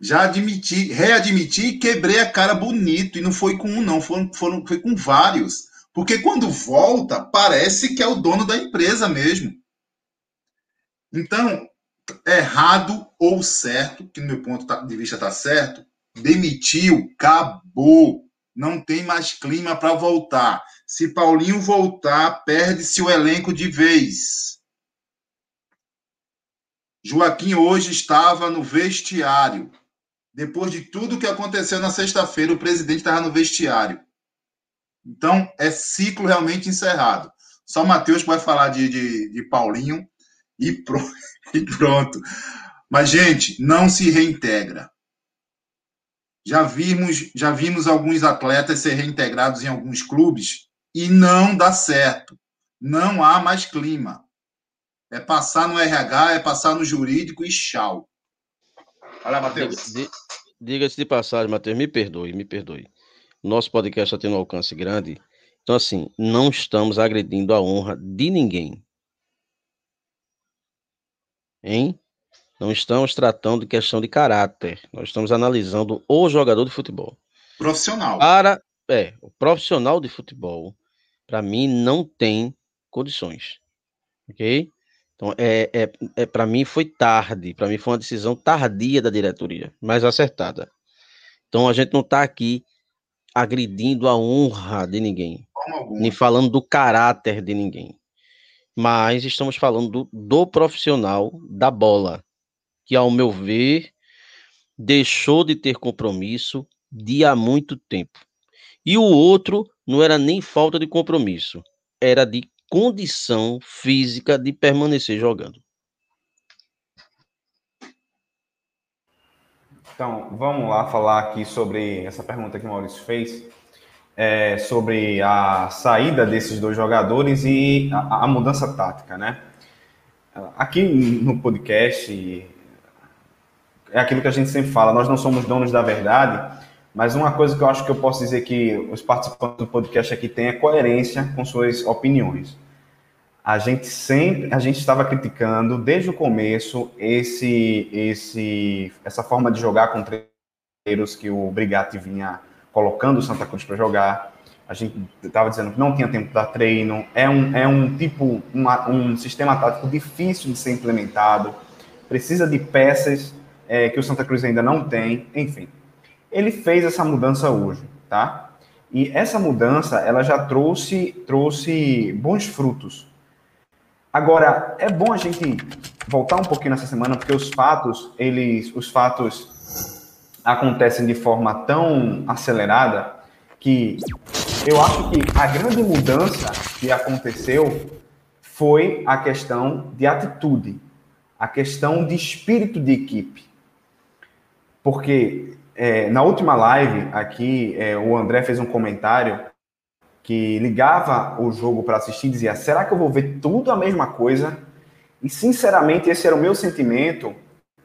Já admiti, readmiti e quebrei a cara bonito. E não foi com um, não, foram, foram, foi com vários. Porque quando volta, parece que é o dono da empresa mesmo. Então, errado ou certo, que no meu ponto tá, de vista está certo, demitiu, acabou. Não tem mais clima para voltar. Se Paulinho voltar, perde-se o elenco de vez. Joaquim hoje estava no vestiário. Depois de tudo que aconteceu na sexta-feira, o presidente estava no vestiário. Então, é ciclo realmente encerrado. Só Matheus vai falar de, de, de Paulinho e pronto. e pronto. Mas, gente, não se reintegra. Já vimos, já vimos alguns atletas ser reintegrados em alguns clubes e não dá certo. Não há mais clima. É passar no RH, é passar no jurídico e tchau. Olha, Matheus. Diga-se de passagem, Matheus, me perdoe, me perdoe. Nosso podcast está tendo um alcance grande. Então, assim, não estamos agredindo a honra de ninguém. Hein? Não estamos tratando de questão de caráter. Nós estamos analisando o jogador de futebol. Profissional. Para, é, o profissional de futebol, para mim, não tem condições. Ok? Então, é, é, é para mim foi tarde, para mim foi uma decisão tardia da diretoria, mas acertada. Então, a gente não está aqui agredindo a honra de ninguém, nem falando do caráter de ninguém, mas estamos falando do, do profissional da bola, que, ao meu ver, deixou de ter compromisso de há muito tempo. E o outro não era nem falta de compromisso, era de condição física de permanecer jogando. Então, vamos lá falar aqui sobre essa pergunta que o Maurício fez, é, sobre a saída desses dois jogadores e a, a mudança tática, né? Aqui no podcast, é aquilo que a gente sempre fala, nós não somos donos da verdade, mas uma coisa que eu acho que eu posso dizer que os participantes do podcast aqui têm é coerência com suas opiniões a gente sempre, a gente estava criticando desde o começo esse, esse, essa forma de jogar com treinadores que o Brigatti vinha colocando o Santa Cruz para jogar. A gente estava dizendo que não tinha tempo para treino. É um, é um tipo, uma, um sistema tático difícil de ser implementado. Precisa de peças é, que o Santa Cruz ainda não tem. Enfim, ele fez essa mudança hoje, tá? E essa mudança, ela já trouxe, trouxe bons frutos Agora, é bom a gente voltar um pouquinho nessa semana, porque os fatos, eles, os fatos acontecem de forma tão acelerada que eu acho que a grande mudança que aconteceu foi a questão de atitude, a questão de espírito de equipe. Porque é, na última live aqui, é, o André fez um comentário que ligava o jogo para assistir e dizia: será que eu vou ver tudo a mesma coisa? E sinceramente, esse era o meu sentimento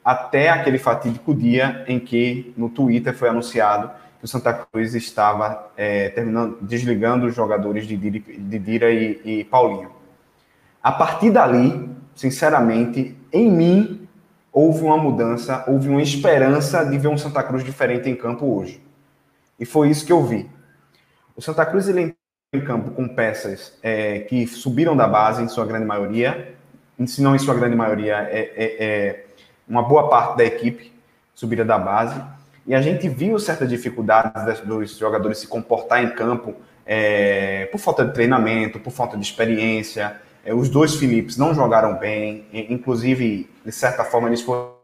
até aquele fatídico dia em que no Twitter foi anunciado que o Santa Cruz estava é, terminando, desligando os jogadores de Dira, e, e Paulinho. A partir dali, sinceramente, em mim houve uma mudança, houve uma esperança de ver um Santa Cruz diferente em campo hoje. E foi isso que eu vi. O Santa Cruz ele em campo com peças é, que subiram da base, em sua grande maioria, se não em sua grande maioria, é, é, é uma boa parte da equipe subida da base. E a gente viu certas dificuldades dos jogadores se comportar em campo é, por falta de treinamento, por falta de experiência. É, os dois Philips não jogaram bem, inclusive, de certa forma, eles foram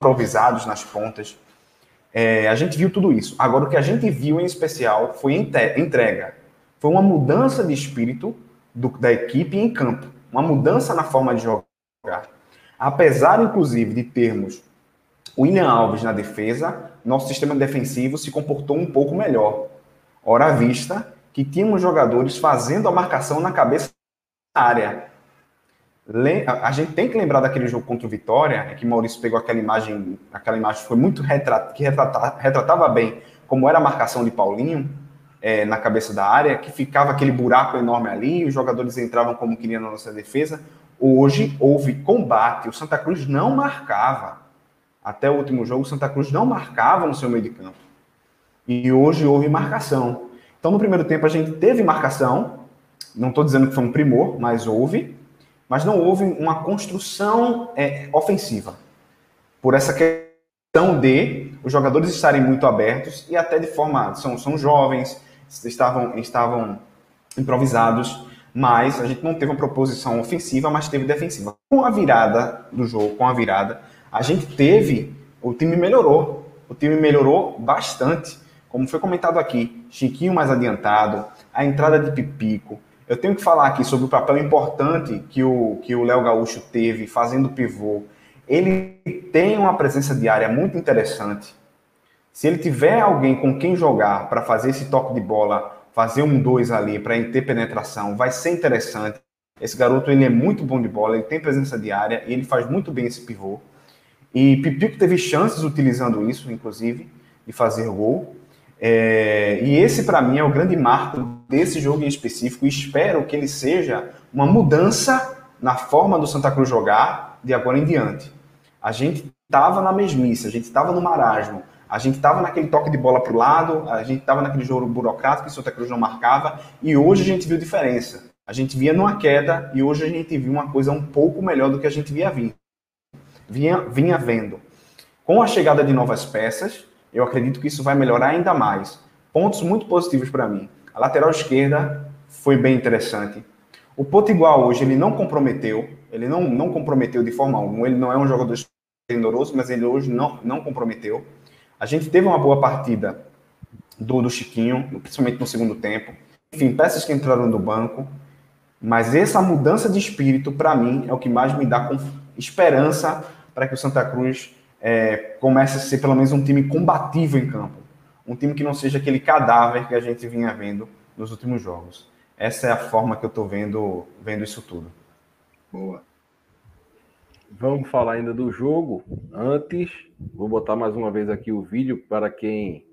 improvisados nas pontas. A gente viu tudo isso. Agora, o que a gente viu em especial foi entrega. Foi uma mudança de espírito do, da equipe em campo, uma mudança na forma de jogar. Apesar, inclusive, de termos William Alves na defesa, nosso sistema defensivo se comportou um pouco melhor. Ora à vista que tínhamos jogadores fazendo a marcação na cabeça da área. A gente tem que lembrar daquele jogo contra o Vitória, é que Maurício pegou aquela imagem, aquela imagem foi muito retrat, que retratava bem como era a marcação de Paulinho é, na cabeça da área, que ficava aquele buraco enorme ali, os jogadores entravam como queriam na nossa defesa. Hoje houve combate, o Santa Cruz não marcava. Até o último jogo, o Santa Cruz não marcava no seu meio de campo. E hoje houve marcação. Então, no primeiro tempo, a gente teve marcação. Não estou dizendo que foi um primor, mas houve. Mas não houve uma construção é, ofensiva. Por essa questão de os jogadores estarem muito abertos e até de forma. São, são jovens, estavam, estavam improvisados, mas a gente não teve uma proposição ofensiva, mas teve defensiva. Com a virada do jogo, com a virada, a gente teve, o time melhorou. O time melhorou bastante. Como foi comentado aqui, Chiquinho mais adiantado, a entrada de Pipico. Eu tenho que falar aqui sobre o papel importante que o que o Léo Gaúcho teve fazendo pivô. Ele tem uma presença diária muito interessante. Se ele tiver alguém com quem jogar para fazer esse toque de bola, fazer um dois ali para ter penetração, vai ser interessante. Esse garoto ele é muito bom de bola, ele tem presença de área, ele faz muito bem esse pivô. E Pipico teve chances utilizando isso, inclusive, de fazer gol. É, e esse, para mim, é o grande marco desse jogo em específico. E espero que ele seja uma mudança na forma do Santa Cruz jogar de agora em diante. A gente estava na mesmice, a gente estava no marasmo, a gente estava naquele toque de bola para o lado, a gente estava naquele jogo burocrático que o Santa Cruz não marcava, e hoje a gente viu diferença. A gente via numa queda e hoje a gente viu uma coisa um pouco melhor do que a gente via vindo. Vinha, vinha vendo. Com a chegada de novas peças, eu acredito que isso vai melhorar ainda mais. Pontos muito positivos para mim. A lateral esquerda foi bem interessante. O Potiguar hoje ele não comprometeu, ele não, não comprometeu de forma alguma, ele não é um jogador esplendoroso, mas ele hoje não, não comprometeu. A gente teve uma boa partida do, do Chiquinho, principalmente no segundo tempo. Enfim, peças que entraram do banco. Mas essa mudança de espírito, para mim, é o que mais me dá esperança para que o Santa Cruz é, comece a ser pelo menos um time combativo em campo. Um time que não seja aquele cadáver que a gente vinha vendo nos últimos jogos. Essa é a forma que eu estou vendo, vendo isso tudo. Boa. Vamos falar ainda do jogo. Antes, vou botar mais uma vez aqui o vídeo para quem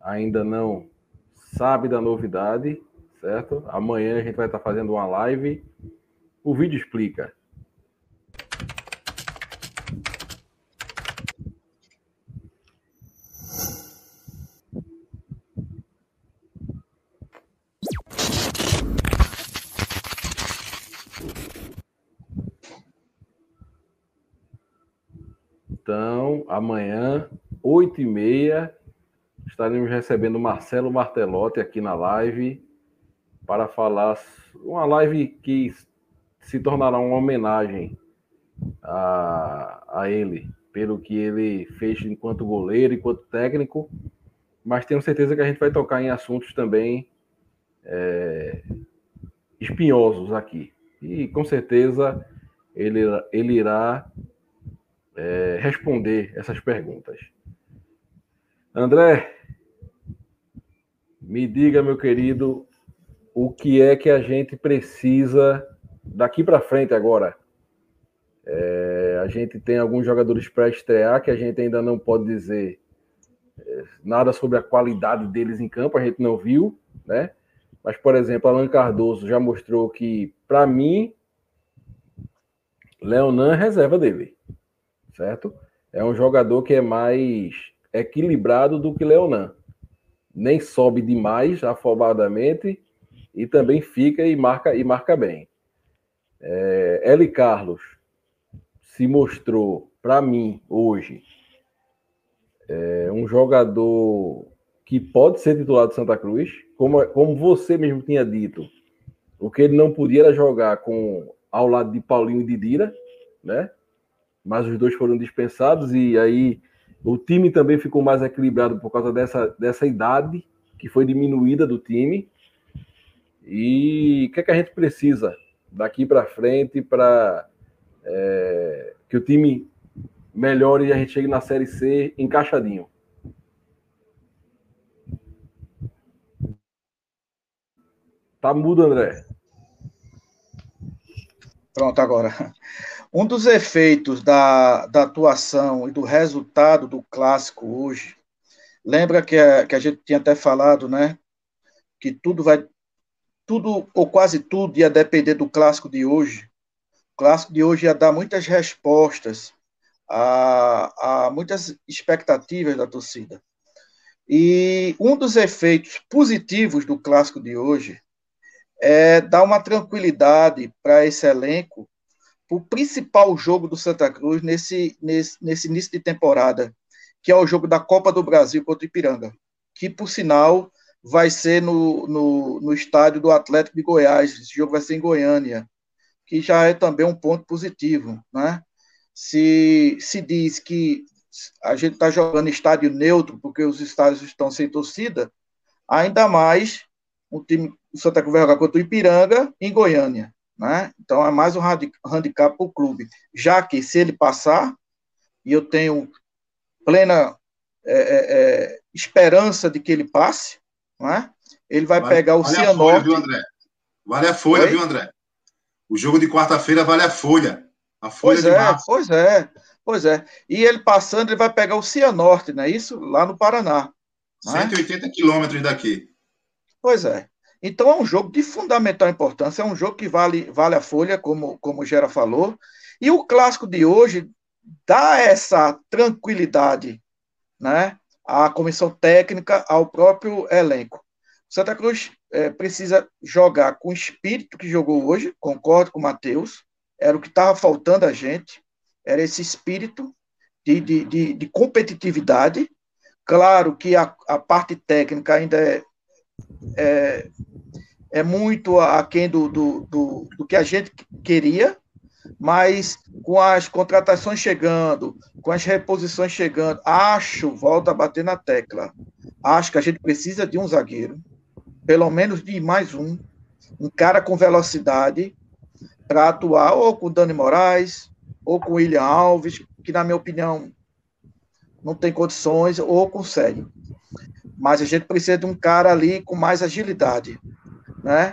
ainda não sabe da novidade, certo? Amanhã a gente vai estar fazendo uma live. O vídeo explica. Então, amanhã, 8h30, estaremos recebendo Marcelo Martelotti aqui na live para falar uma live que se tornará uma homenagem a, a ele, pelo que ele fez enquanto goleiro, enquanto técnico, mas tenho certeza que a gente vai tocar em assuntos também é, espinhosos aqui. E com certeza ele, ele irá é, responder essas perguntas. André, me diga, meu querido, o que é que a gente precisa daqui para frente agora? É, a gente tem alguns jogadores para estrear que a gente ainda não pode dizer é, nada sobre a qualidade deles em campo, a gente não viu, né? Mas, por exemplo, Alan Cardoso já mostrou que, para mim, Leonan é reserva dele certo? É um jogador que é mais equilibrado do que Leonan. Nem sobe demais afobadamente e também fica e marca e marca bem. É, Eli Carlos se mostrou para mim hoje é, um jogador que pode ser titular de Santa Cruz, como, como você mesmo tinha dito. O que ele não podia era jogar com ao lado de Paulinho e Didira, né? mas os dois foram dispensados e aí o time também ficou mais equilibrado por causa dessa, dessa idade que foi diminuída do time. E o que, é que a gente precisa daqui para frente para é, que o time melhore e a gente chegue na Série C encaixadinho? Tá mudo, André. Pronto, agora. Um dos efeitos da, da atuação e do resultado do clássico hoje, lembra que a, que a gente tinha até falado, né? Que tudo vai, tudo ou quase tudo ia depender do clássico de hoje. O clássico de hoje ia dar muitas respostas a, a muitas expectativas da torcida. E um dos efeitos positivos do clássico de hoje é dar uma tranquilidade para esse elenco o principal jogo do Santa Cruz nesse, nesse, nesse início de temporada, que é o jogo da Copa do Brasil contra o Ipiranga, que, por sinal, vai ser no, no, no estádio do Atlético de Goiás. Esse jogo vai ser em Goiânia, que já é também um ponto positivo. Né? Se, se diz que a gente está jogando estádio neutro porque os estádios estão sem torcida, ainda mais o time o Santa Cruz vai jogar contra o Ipiranga em Goiânia. Né? Então é mais um handicap para o clube. Já que se ele passar, e eu tenho plena é, é, é, esperança de que ele passe, né? ele vai vale, pegar o vale Cianorte. Folha, viu, André? Vale a folha, Oi? viu, André? O jogo de quarta-feira vale a folha. A folha Pois de é, março. pois é, pois é. E ele passando, ele vai pegar o Cianorte, não é isso? Lá no Paraná. não é? 180 quilômetros daqui. Pois é. Então é um jogo de fundamental importância, é um jogo que vale, vale a folha, como, como o Gera falou. E o clássico de hoje dá essa tranquilidade né, à comissão técnica, ao próprio elenco. Santa Cruz eh, precisa jogar com o espírito que jogou hoje, concordo com o Matheus, era o que estava faltando a gente, era esse espírito de, de, de, de competitividade. Claro que a, a parte técnica ainda é, é, é muito aquém do, do, do, do que a gente queria, mas com as contratações chegando, com as reposições chegando, acho, volta a bater na tecla, acho que a gente precisa de um zagueiro, pelo menos de mais um, um cara com velocidade para atuar ou com o Dani Moraes, ou com o William Alves, que na minha opinião não tem condições, ou com o Sérgio. Mas a gente precisa de um cara ali com mais agilidade, né?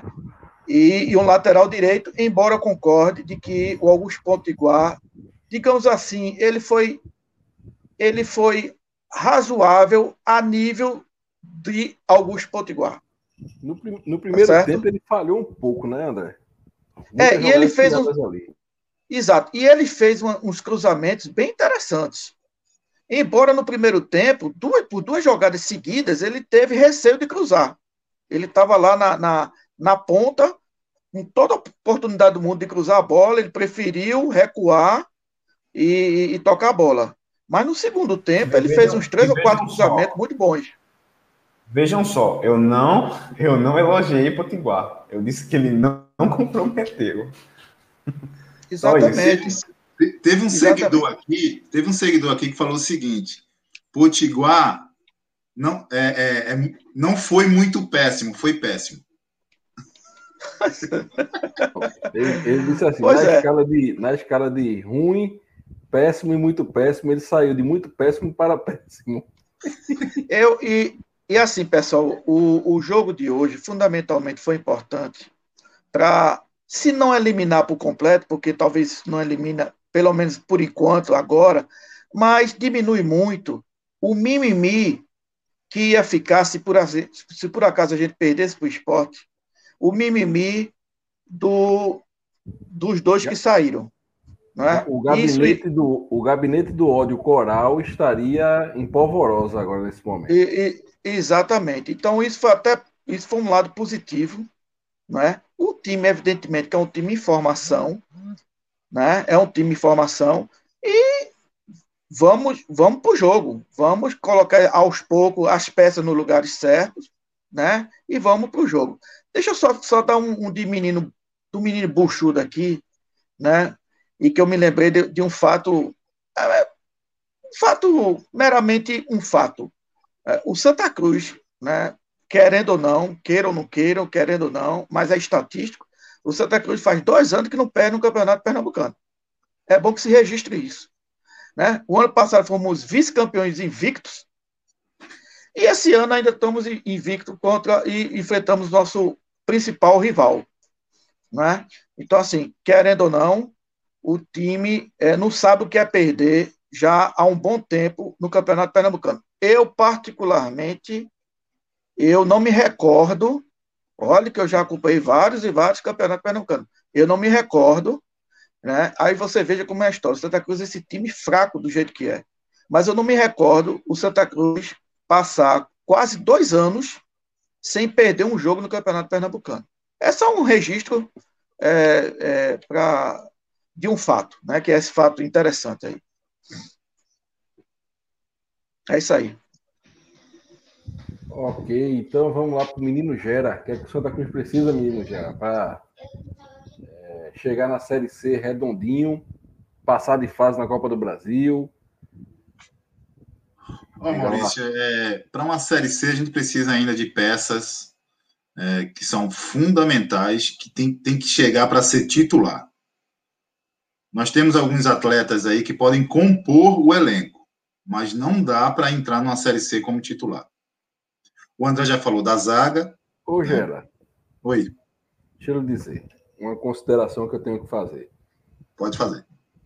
E, e um lateral direito, embora eu concorde de que o Augusto Potiguar, digamos assim, ele foi ele foi razoável a nível de Augusto Potiguar. No, prim- no primeiro certo. tempo ele falhou um pouco, né, André? É, Muitas e ele fez um- ali. Exato. E ele fez uma- uns cruzamentos bem interessantes. Embora no primeiro tempo, duas, por duas jogadas seguidas, ele teve receio de cruzar. Ele estava lá na, na, na ponta, com toda a oportunidade do mundo de cruzar a bola, ele preferiu recuar e, e tocar a bola. Mas no segundo tempo, ele Vejam- fez uns três ou quatro vejam só. cruzamentos muito bons. Vejam só, eu não, eu não elogiei Potiguar. Eu disse que ele não, não comprometeu. Exatamente. Te- Teve um Exatamente. seguidor aqui, teve um seguidor aqui que falou o seguinte: Potiguar não, é, é, é- não foi muito péssimo, foi péssimo. Ele, ele disse assim, Pois na, é. escala de, na escala de ruim, péssimo e muito péssimo, ele saiu de muito péssimo para péssimo. Eu, e, e assim, pessoal, o, o jogo de hoje fundamentalmente foi importante para, se não eliminar por completo, porque talvez não elimina, pelo menos por enquanto, agora, mas diminui muito o mimimi que ia ficar se por, se por acaso a gente perdesse para o esporte, o mimimi do, dos dois que saíram. É? O Isso, gabinete, do, o gabinete do ódio coral estaria em polvorosa agora nesse momento. E- e- exatamente. Então, isso foi até isso foi um lado positivo. Né? O time, evidentemente, que é um time em formação, né? é um time em formação, e vamos, vamos para o jogo. Vamos colocar aos poucos as peças nos lugares certos, né? E vamos para o jogo. Deixa eu só, só dar um, um de menino, do menino buchudo aqui, né? E que eu me lembrei de, de um fato, é, um fato, meramente um fato. É, o Santa Cruz, né, querendo ou não, queiram ou não queiram, querendo ou não, mas é estatístico, o Santa Cruz faz dois anos que não perde no Campeonato Pernambucano. É bom que se registre isso. Né? O ano passado fomos vice-campeões invictos, e esse ano ainda estamos invictos contra e enfrentamos nosso principal rival. Né? Então, assim, querendo ou não, o time é, não sabe o que é perder já há um bom tempo no Campeonato Pernambucano. Eu, particularmente, eu não me recordo, olha que eu já acompanhei vários e vários campeonatos pernambucanos, eu não me recordo, né? aí você veja como é a história, Santa Cruz esse time fraco do jeito que é, mas eu não me recordo o Santa Cruz passar quase dois anos sem perder um jogo no Campeonato Pernambucano. É só um registro é, é, de um fato, né? que é esse fato interessante aí. É isso aí. Ok, então vamos lá para o menino Gera. O que é que o Santa Cruz precisa, menino Gera, para é, chegar na Série C redondinho, passar de fase na Copa do Brasil? Ó, Maurício, é, para uma Série C a gente precisa ainda de peças é, que são fundamentais, que tem, tem que chegar para ser titular. Nós temos alguns atletas aí que podem compor o elenco, mas não dá para entrar numa Série C como titular. O André já falou da zaga. Ô, Gera, Oi. deixa eu lhe dizer. uma consideração que eu tenho que fazer. Pode fazer.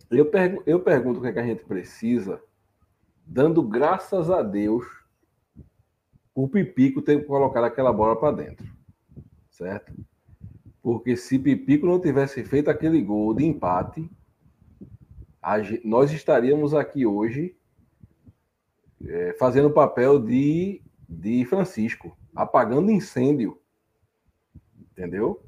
Eu, pergu eu pergunto o que, é que a gente precisa, dando graças a Deus o Pipico ter colocado aquela bola para dentro. Certo? Porque se Pipico não tivesse feito aquele gol de empate, nós estaríamos aqui hoje é, fazendo o papel de, de Francisco, apagando incêndio. Entendeu?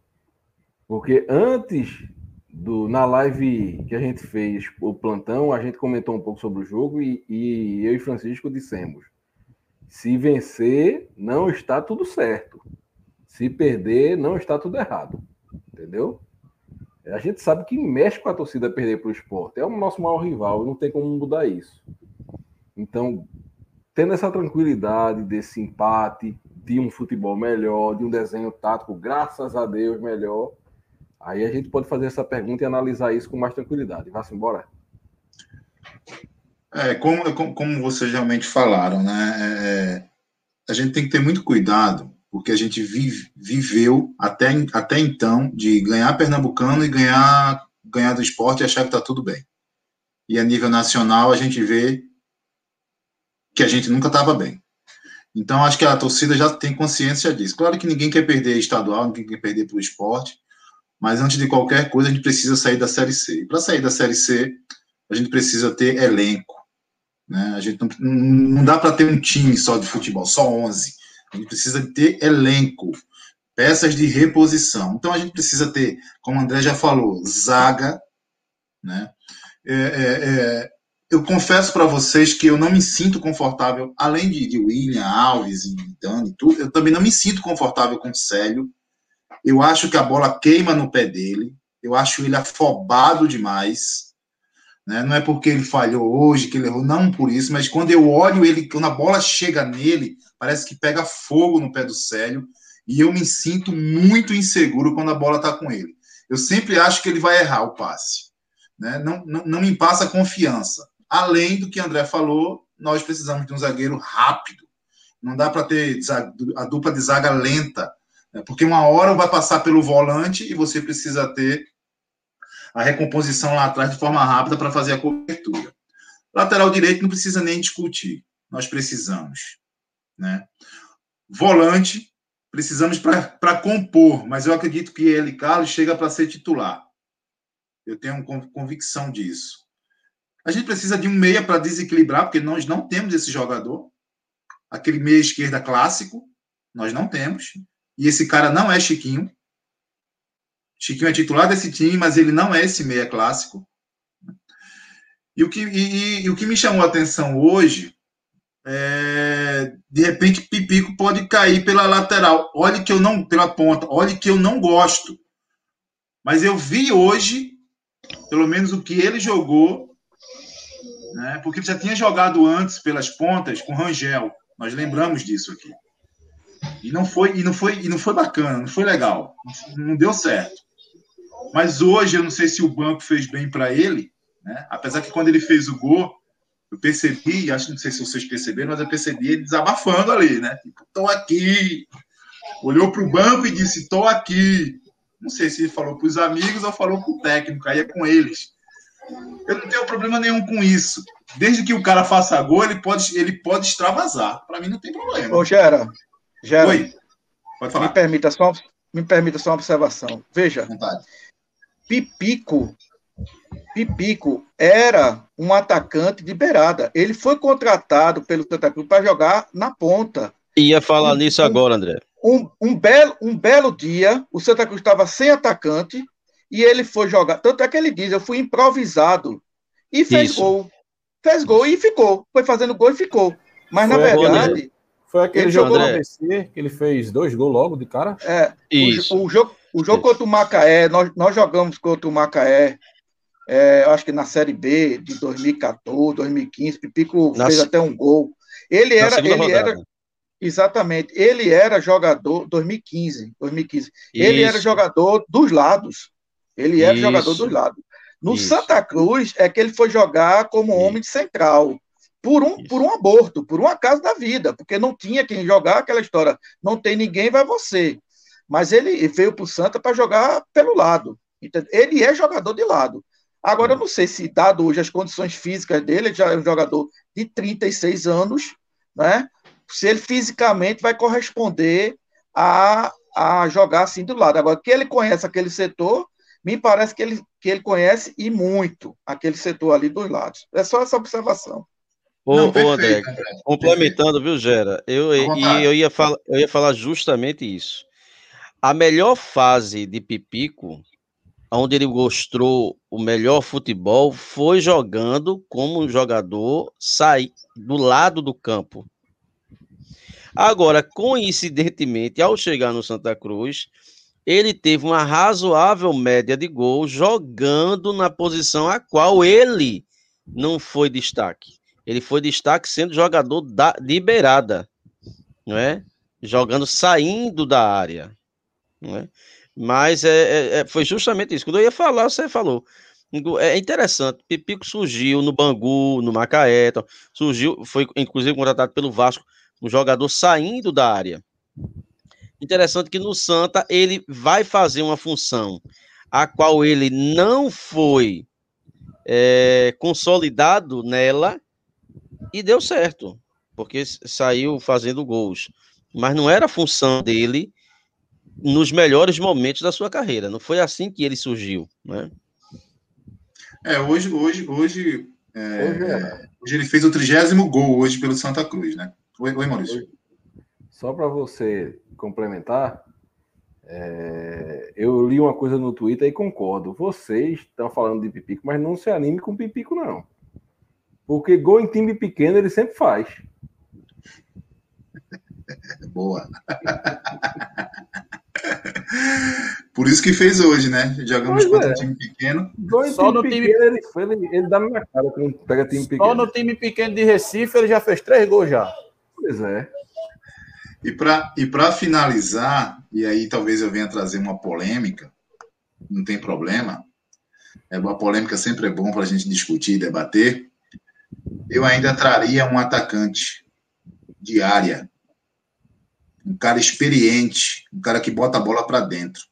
Porque antes do, na live que a gente fez, o plantão, a gente comentou um pouco sobre o jogo e, e eu e Francisco dissemos: se vencer, não está tudo certo. Se perder, não está tudo errado. Entendeu? A gente sabe que mexe com a torcida perder para o esporte. É o nosso maior rival, não tem como mudar isso. Então, tendo essa tranquilidade desse empate, de um futebol melhor, de um desenho tático, graças a Deus, melhor, Aí a gente pode fazer essa pergunta e analisar isso com mais tranquilidade. Vá-se embora. É, como, como vocês realmente falaram, né? É, a gente tem que ter muito cuidado, porque a gente vive, viveu até, até então de ganhar Pernambucano e ganhar, ganhar do esporte e achar que está tudo bem. E a nível nacional a gente vê que a gente nunca estava bem. Então acho que a torcida já tem consciência disso. Claro que ninguém quer perder estadual, ninguém quer perder para o esporte, mas antes de qualquer coisa, a gente precisa sair da Série C. E para sair da Série C, a gente precisa ter elenco. Né? A gente não, não dá para ter um time só de futebol, só 11. A gente precisa ter elenco, peças de reposição. Então a gente precisa ter, como o André já falou, zaga. Né? É, é, é, eu confesso para vocês que eu não me sinto confortável, além de, de William, Alves e Dani, tudo, eu também não me sinto confortável com o Célio eu acho que a bola queima no pé dele. Eu acho ele afobado demais. Né? Não é porque ele falhou hoje, que ele errou, não por isso, mas quando eu olho ele, quando a bola chega nele, parece que pega fogo no pé do Célio. E eu me sinto muito inseguro quando a bola está com ele. Eu sempre acho que ele vai errar o passe. Né? Não, não, não me passa confiança. Além do que André falou, nós precisamos de um zagueiro rápido. Não dá para ter a dupla de zaga lenta é, porque uma hora vai passar pelo volante e você precisa ter a recomposição lá atrás de forma rápida para fazer a cobertura. Lateral direito não precisa nem discutir. Nós precisamos. Né? Volante, precisamos para compor, mas eu acredito que ele, Carlos, chega para ser titular. Eu tenho convicção disso. A gente precisa de um meia para desequilibrar, porque nós não temos esse jogador. Aquele meia esquerda clássico, nós não temos. E esse cara não é Chiquinho. Chiquinho é titular desse time, mas ele não é esse meia clássico. E o que, e, e, o que me chamou a atenção hoje é, de repente, Pipico pode cair pela lateral. Olhe que eu não, pela ponta, olhe que eu não gosto. Mas eu vi hoje, pelo menos o que ele jogou, né, porque ele já tinha jogado antes pelas pontas com Rangel. Nós lembramos disso aqui. E não foi, e não foi, e não foi bacana, não foi legal. Não deu certo. Mas hoje eu não sei se o banco fez bem para ele, né? Apesar que quando ele fez o gol, eu percebi, acho não sei se vocês perceberam, mas eu percebi ele desabafando ali, né? Tipo, tô aqui. Olhou para o banco e disse: "Tô aqui". Não sei se ele falou para os amigos ou falou para o técnico, aí é com eles. Eu não tenho problema nenhum com isso. Desde que o cara faça gol, ele pode, ele pode extravasar. Para mim não tem problema. Ô, Gera, Gera, Oi. Pode falar. Me permita só, me permita só uma observação. Veja, Pipico, Pipico era um atacante de beirada. Ele foi contratado pelo Santa Cruz para jogar na ponta. Ia falar um, nisso agora, André. Um, um, belo, um belo dia, o Santa Cruz estava sem atacante e ele foi jogar. Tanto é que ele diz: eu fui improvisado. E fez Isso. gol. Fez gol e ficou. Foi fazendo gol e ficou. Mas, foi na verdade, foi aquele jogo no ABC que ele fez dois gols logo de cara? É. Isso. O, o jogo, o jogo contra o Macaé, nós, nós jogamos contra o Macaé, é, acho que na Série B de 2014, 2015, Pipico na fez até um gol. Ele era, ele rodada. era exatamente, ele era jogador 2015, 2015. Isso. Ele era jogador dos lados. Ele era Isso. jogador dos lados. No Isso. Santa Cruz é que ele foi jogar como homem de central por um, por um aborto, por um acaso da vida, porque não tinha quem jogar aquela história. Não tem ninguém, vai você. Mas ele veio para o Santa para jogar pelo lado. Ele é jogador de lado. Agora, eu não sei se, dado hoje as condições físicas dele, ele já é um jogador de 36 anos, né? Se ele fisicamente vai corresponder a, a jogar assim do lado. Agora, que ele conhece aquele setor, me parece que ele, que ele conhece e muito aquele setor ali dos lados. É só essa observação. Ô, Não, perfeito, ô André, André, complementando, viu, Gera? Eu, e eu ia, falar, eu ia falar justamente isso. A melhor fase de Pipico, onde ele mostrou o melhor futebol, foi jogando como jogador sair do lado do campo. Agora, coincidentemente, ao chegar no Santa Cruz, ele teve uma razoável média de gols jogando na posição a qual ele não foi destaque. Ele foi destaque sendo jogador da, de beirada, não é? Jogando saindo da área, não é? Mas é, é, é, foi justamente isso. Quando eu ia falar, você falou. É interessante. Pipico surgiu no Bangu, no Macaé, surgiu, foi inclusive contratado pelo Vasco, um jogador saindo da área. Interessante que no Santa ele vai fazer uma função a qual ele não foi é, consolidado nela e deu certo, porque saiu fazendo gols. Mas não era a função dele nos melhores momentos da sua carreira. Não foi assim que ele surgiu, né? É, hoje, hoje, hoje, é, hoje, é. hoje ele fez o trigésimo gol hoje pelo Santa Cruz, né? Oi, oi Maurício. Só para você complementar, é, eu li uma coisa no Twitter e concordo. Vocês estão falando de Pipico, mas não se anime com Pipico, não. Porque gol em time pequeno ele sempre faz. Boa. Por isso que fez hoje, né? Jogamos pois contra é. um time pequeno. Gol Só time no time pequeno, ele, ele, ele dá na minha cara quando pega time pequeno. Só no time pequeno de Recife ele já fez três gols já. Pois é. E para e finalizar, e aí talvez eu venha trazer uma polêmica, não tem problema. É, uma polêmica sempre é bom para a gente discutir e debater eu ainda traria um atacante de área, um cara experiente, um cara que bota a bola para dentro.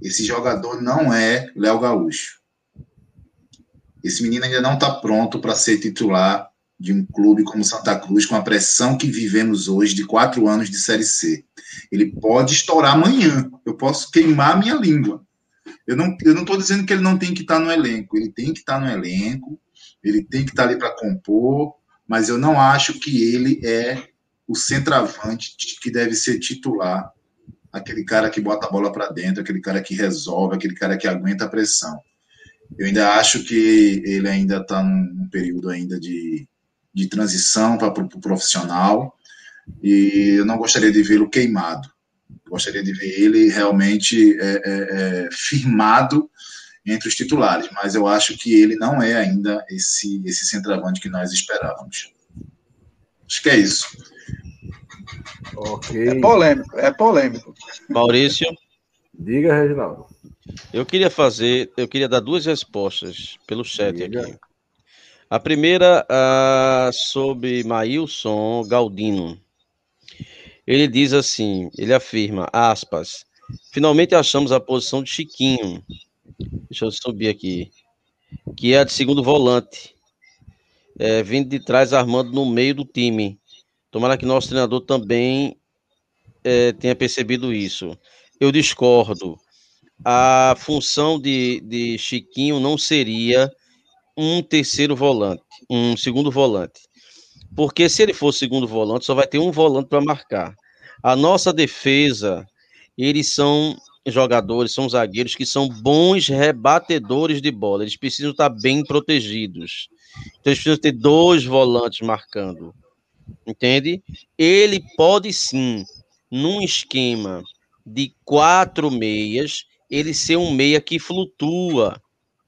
Esse jogador não é Léo Gaúcho. Esse menino ainda não está pronto para ser titular de um clube como Santa Cruz, com a pressão que vivemos hoje de quatro anos de Série C. Ele pode estourar amanhã. Eu posso queimar minha língua. Eu não estou dizendo que ele não tem que estar tá no elenco. Ele tem que estar tá no elenco ele tem que estar ali para compor, mas eu não acho que ele é o centroavante que deve ser titular, aquele cara que bota a bola para dentro, aquele cara que resolve, aquele cara que aguenta a pressão. Eu ainda acho que ele ainda está num período ainda de, de transição para o pro profissional e eu não gostaria de vê-lo queimado. Gostaria de ver ele realmente é, é, é, firmado entre os titulares, mas eu acho que ele não é ainda esse, esse centroavante que nós esperávamos. Acho que é isso. Okay. É polêmico, é polêmico. Maurício. Diga, Reginaldo. Eu queria fazer, eu queria dar duas respostas pelo chat Diga. aqui. A primeira uh, sobre Maílson Galdino. Ele diz assim, ele afirma, aspas, finalmente achamos a posição de Chiquinho, Deixa eu subir aqui. Que é a de segundo volante. É, vindo de trás, armando no meio do time. Tomara que nosso treinador também é, tenha percebido isso. Eu discordo. A função de, de Chiquinho não seria um terceiro volante, um segundo volante. Porque se ele for segundo volante, só vai ter um volante para marcar. A nossa defesa, eles são jogadores, são zagueiros que são bons rebatedores de bola. Eles precisam estar bem protegidos. Então, eles precisam ter dois volantes marcando. Entende? Ele pode sim, num esquema de quatro meias, ele ser um meia que flutua.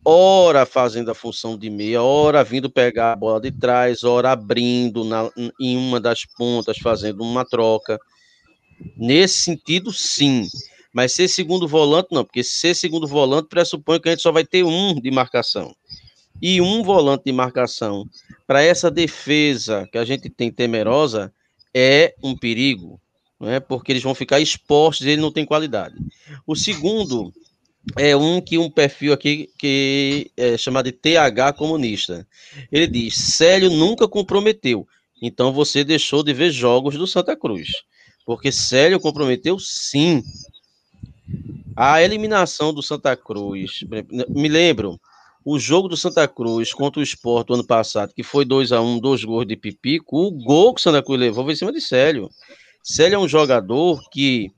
Ora fazendo a função de meia, ora vindo pegar a bola de trás, ora abrindo na, em uma das pontas, fazendo uma troca. Nesse sentido, sim. Mas ser segundo volante, não, porque ser segundo volante pressupõe que a gente só vai ter um de marcação. E um volante de marcação para essa defesa que a gente tem temerosa é um perigo. não é? Porque eles vão ficar expostos e ele não tem qualidade. O segundo é um que um perfil aqui que é chamado de TH comunista. Ele diz: Célio nunca comprometeu, então você deixou de ver jogos do Santa Cruz. Porque Célio comprometeu sim. A eliminação do Santa Cruz, me lembro, o jogo do Santa Cruz contra o Sport ano passado, que foi 2 a 1 um, dois gols de Pipico, o gol que o Santa Cruz levou foi em cima de Célio. Célio é um jogador que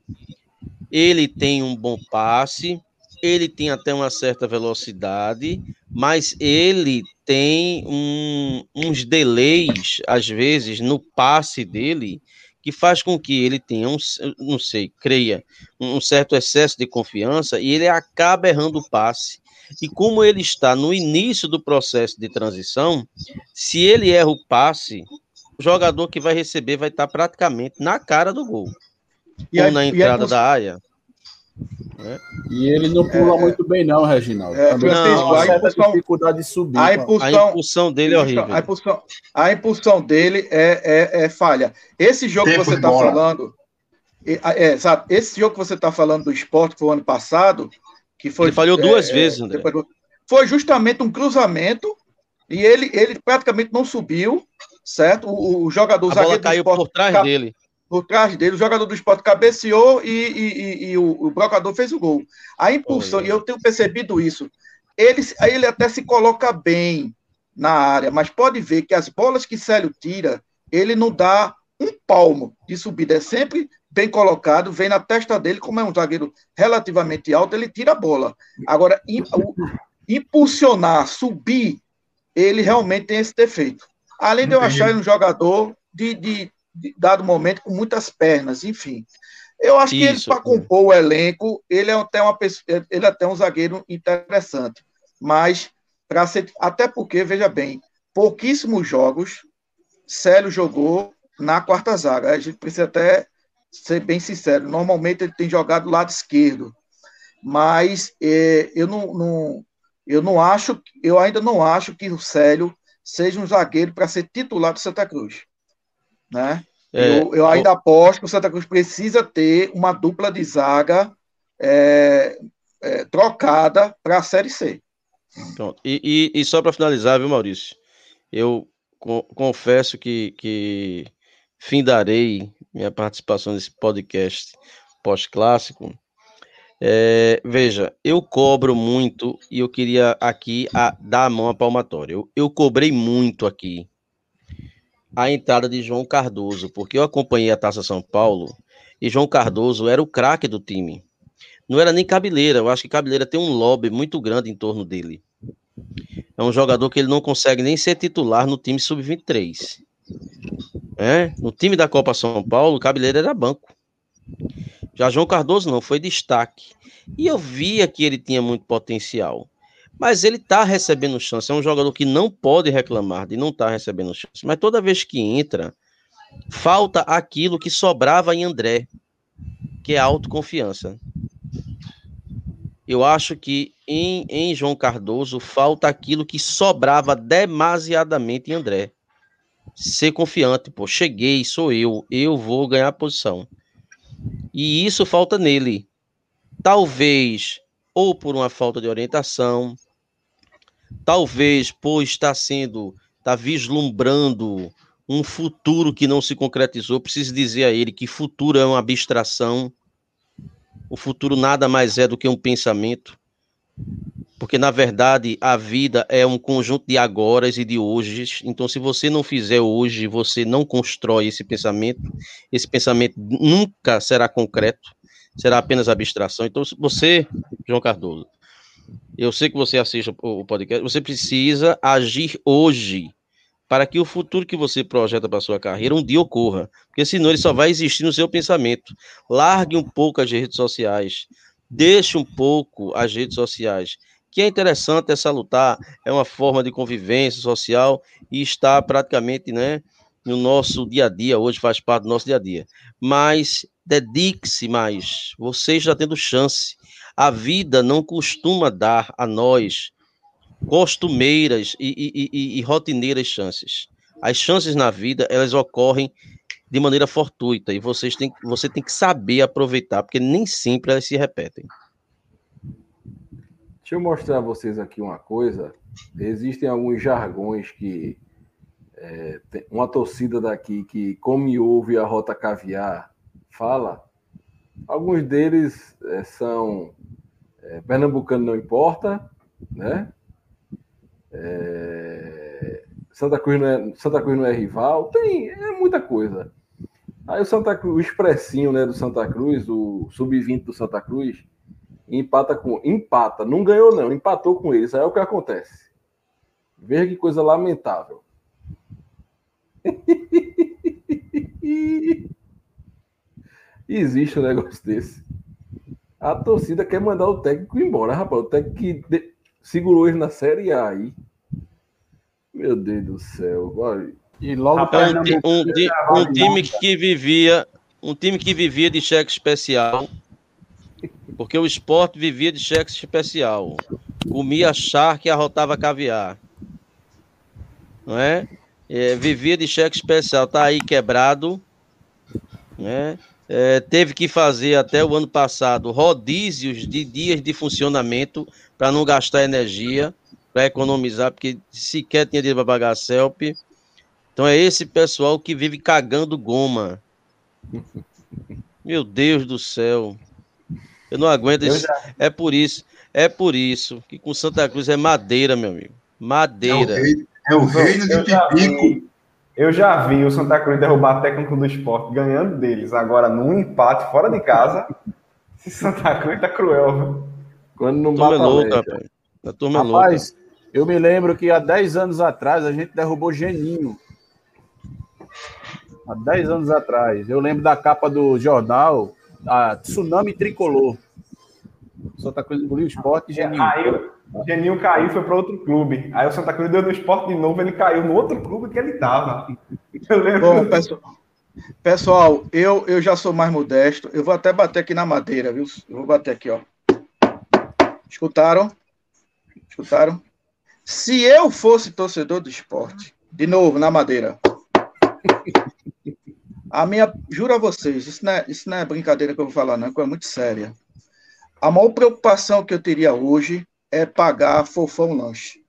ele tem um bom passe, ele tem até uma certa velocidade, mas ele tem um, uns delays, às vezes, no passe dele, que faz com que ele tenha um, não sei, creia, um certo excesso de confiança e ele acaba errando o passe. E como ele está no início do processo de transição, se ele erra o passe, o jogador que vai receber vai estar praticamente na cara do gol. E ou na entrada da área. É. E ele não pula é, muito bem, não, Reginaldo. É, Também não, a impulsão, dificuldade de subir. A impulsão, a impulsão dele é horrível. A impulsão, a impulsão dele é, é, é falha. Esse jogo Tempo que você está falando. É, exato. Esse jogo que você está falando do esporte, que foi o ano passado, que foi. Ele falhou duas é, vezes, André. Foi justamente um cruzamento e ele, ele praticamente não subiu, certo? O, o jogador a bola caiu por trás dele por trás dele, o jogador do esporte cabeceou e, e, e, e o, o, brocador fez o gol. A impulsão, e eu tenho percebido isso, ele, ele até se coloca bem na área, mas pode ver que as bolas que Célio tira, ele não dá um palmo de subida, é sempre bem colocado, vem na testa dele, como é um zagueiro relativamente alto, ele tira a bola. Agora, impulsionar, subir, ele realmente tem esse defeito. Além de eu achar ele um jogador de, de dado momento com muitas pernas, enfim. Eu acho que ele, para compor o elenco, ele é até, uma, ele é até um zagueiro interessante. Mas, para ser. Até porque, veja bem, pouquíssimos jogos Célio jogou na quarta zaga. A gente precisa até ser bem sincero. Normalmente ele tem jogado do lado esquerdo. Mas é, eu não, não, eu não acho, eu ainda não acho que o Célio seja um zagueiro para ser titular do Santa Cruz. Né? É, eu, eu, ainda aposto que o Santa Cruz precisa ter uma dupla de zaga é, é, trocada para a Série C. E, e, e só para finalizar, viu, Maurício? Eu co confesso que, que findarei minha participação nesse podcast pós-clássico. É, veja, eu cobro muito e eu queria aqui a, dar a mão à palmatória. Eu, eu cobrei muito aqui a entrada de João Cardoso, porque eu acompanhei a Taça São Paulo e João Cardoso era o craque do time. Não era nem Cabeleira, eu acho que Cabeleira tem um lobby muito grande em torno dele. É um jogador que ele não consegue nem ser titular no time sub-23. É? No time da Copa São Paulo, Cabeleira era banco. Já João Cardoso não, foi destaque. E eu via que ele tinha muito potencial. Mas ele está recebendo chance. É um jogador que não pode reclamar de não estar tá recebendo chance. Mas toda vez que entra, falta aquilo que sobrava em André, que é a autoconfiança. Eu acho que em, em João Cardoso falta aquilo que sobrava demasiadamente em André. Ser confiante, pô, cheguei, sou eu, eu vou ganhar a posição. E isso falta nele. Talvez ou por uma falta de orientação, talvez por estar sendo, está vislumbrando um futuro que não se concretizou. Preciso dizer a ele que futuro é uma abstração. O futuro nada mais é do que um pensamento. Porque, na verdade, a vida é um conjunto de agoras e de hoje. Então, se você não fizer hoje, você não constrói esse pensamento. Esse pensamento nunca será concreto, será apenas abstração. Então, você, João Cardoso, eu sei que você assiste o podcast, você precisa agir hoje para que o futuro que você projeta para sua carreira um dia ocorra, porque senão ele só vai existir no seu pensamento. Largue um pouco as redes sociais, deixe um pouco as redes sociais, que é interessante é salutar, é uma forma de convivência social e está praticamente, né, no nosso dia a dia, hoje faz parte do nosso dia a dia. Mas dedique-se mais, você está tendo chance a vida não costuma dar a nós costumeiras e, e, e, e rotineiras chances. As chances na vida, elas ocorrem de maneira fortuita e vocês têm, você tem que saber aproveitar, porque nem sempre elas se repetem. Deixa eu mostrar a vocês aqui uma coisa. Existem alguns jargões que é, uma torcida daqui que come ouve a rota caviar fala. Alguns deles é, são é, pernambucano não importa, né? É, Santa Cruz não é Santa Cruz não é rival, tem é muita coisa. Aí o Santa Cruz, o expressinho, né, do Santa Cruz, o sub-20 do Santa Cruz, empata com empata, não ganhou não, empatou com eles. Aí é o que acontece. Veja que coisa lamentável. Existe um negócio desse. A torcida quer mandar o técnico embora, rapaz. O técnico que de... segurou ele na Série A aí. Meu Deus do céu. Olha. E logo rapaz, um, um, um time que vivia, um time que vivia de cheque especial, porque o esporte vivia de cheque especial. Comia charque e arrotava caviar. Não é? é? Vivia de cheque especial. Tá aí quebrado. Né? É, teve que fazer até o ano passado rodízios de dias de funcionamento para não gastar energia, para economizar, porque sequer tinha dinheiro para pagar a CELP. Então é esse pessoal que vive cagando goma. Meu Deus do céu. Eu não aguento isso. Já... É por isso, é por isso que com Santa Cruz é madeira, meu amigo. Madeira. É o, rei, é o reino de Pipico. Eu já vi o Santa Cruz derrubar técnico do esporte ganhando deles. Agora, num empate fora de casa, Santa Cruz tá cruel. Viu? Quando não bate é louca, rapaz. A turma é rapaz, louca. eu me lembro que há 10 anos atrás a gente derrubou Geninho. Há 10 anos atrás. Eu lembro da capa do jornal, a Tsunami Tricolor. Santa Cruz engoliu o esporte e Geninho. Caiu, Geninho caiu foi para outro clube. Aí o Santa Cruz deu no esporte de novo, ele caiu no outro clube que ele estava. Bom, pessoal, pessoal, eu, eu já sou mais modesto. Eu vou até bater aqui na madeira, viu? Eu vou bater aqui, ó. Escutaram? Escutaram? Se eu fosse torcedor do esporte, de novo, na madeira. A minha, juro a vocês, isso não, é, isso não é brincadeira que eu vou falar, não, é muito séria. A maior preocupação que eu teria hoje é pagar fofão lanche.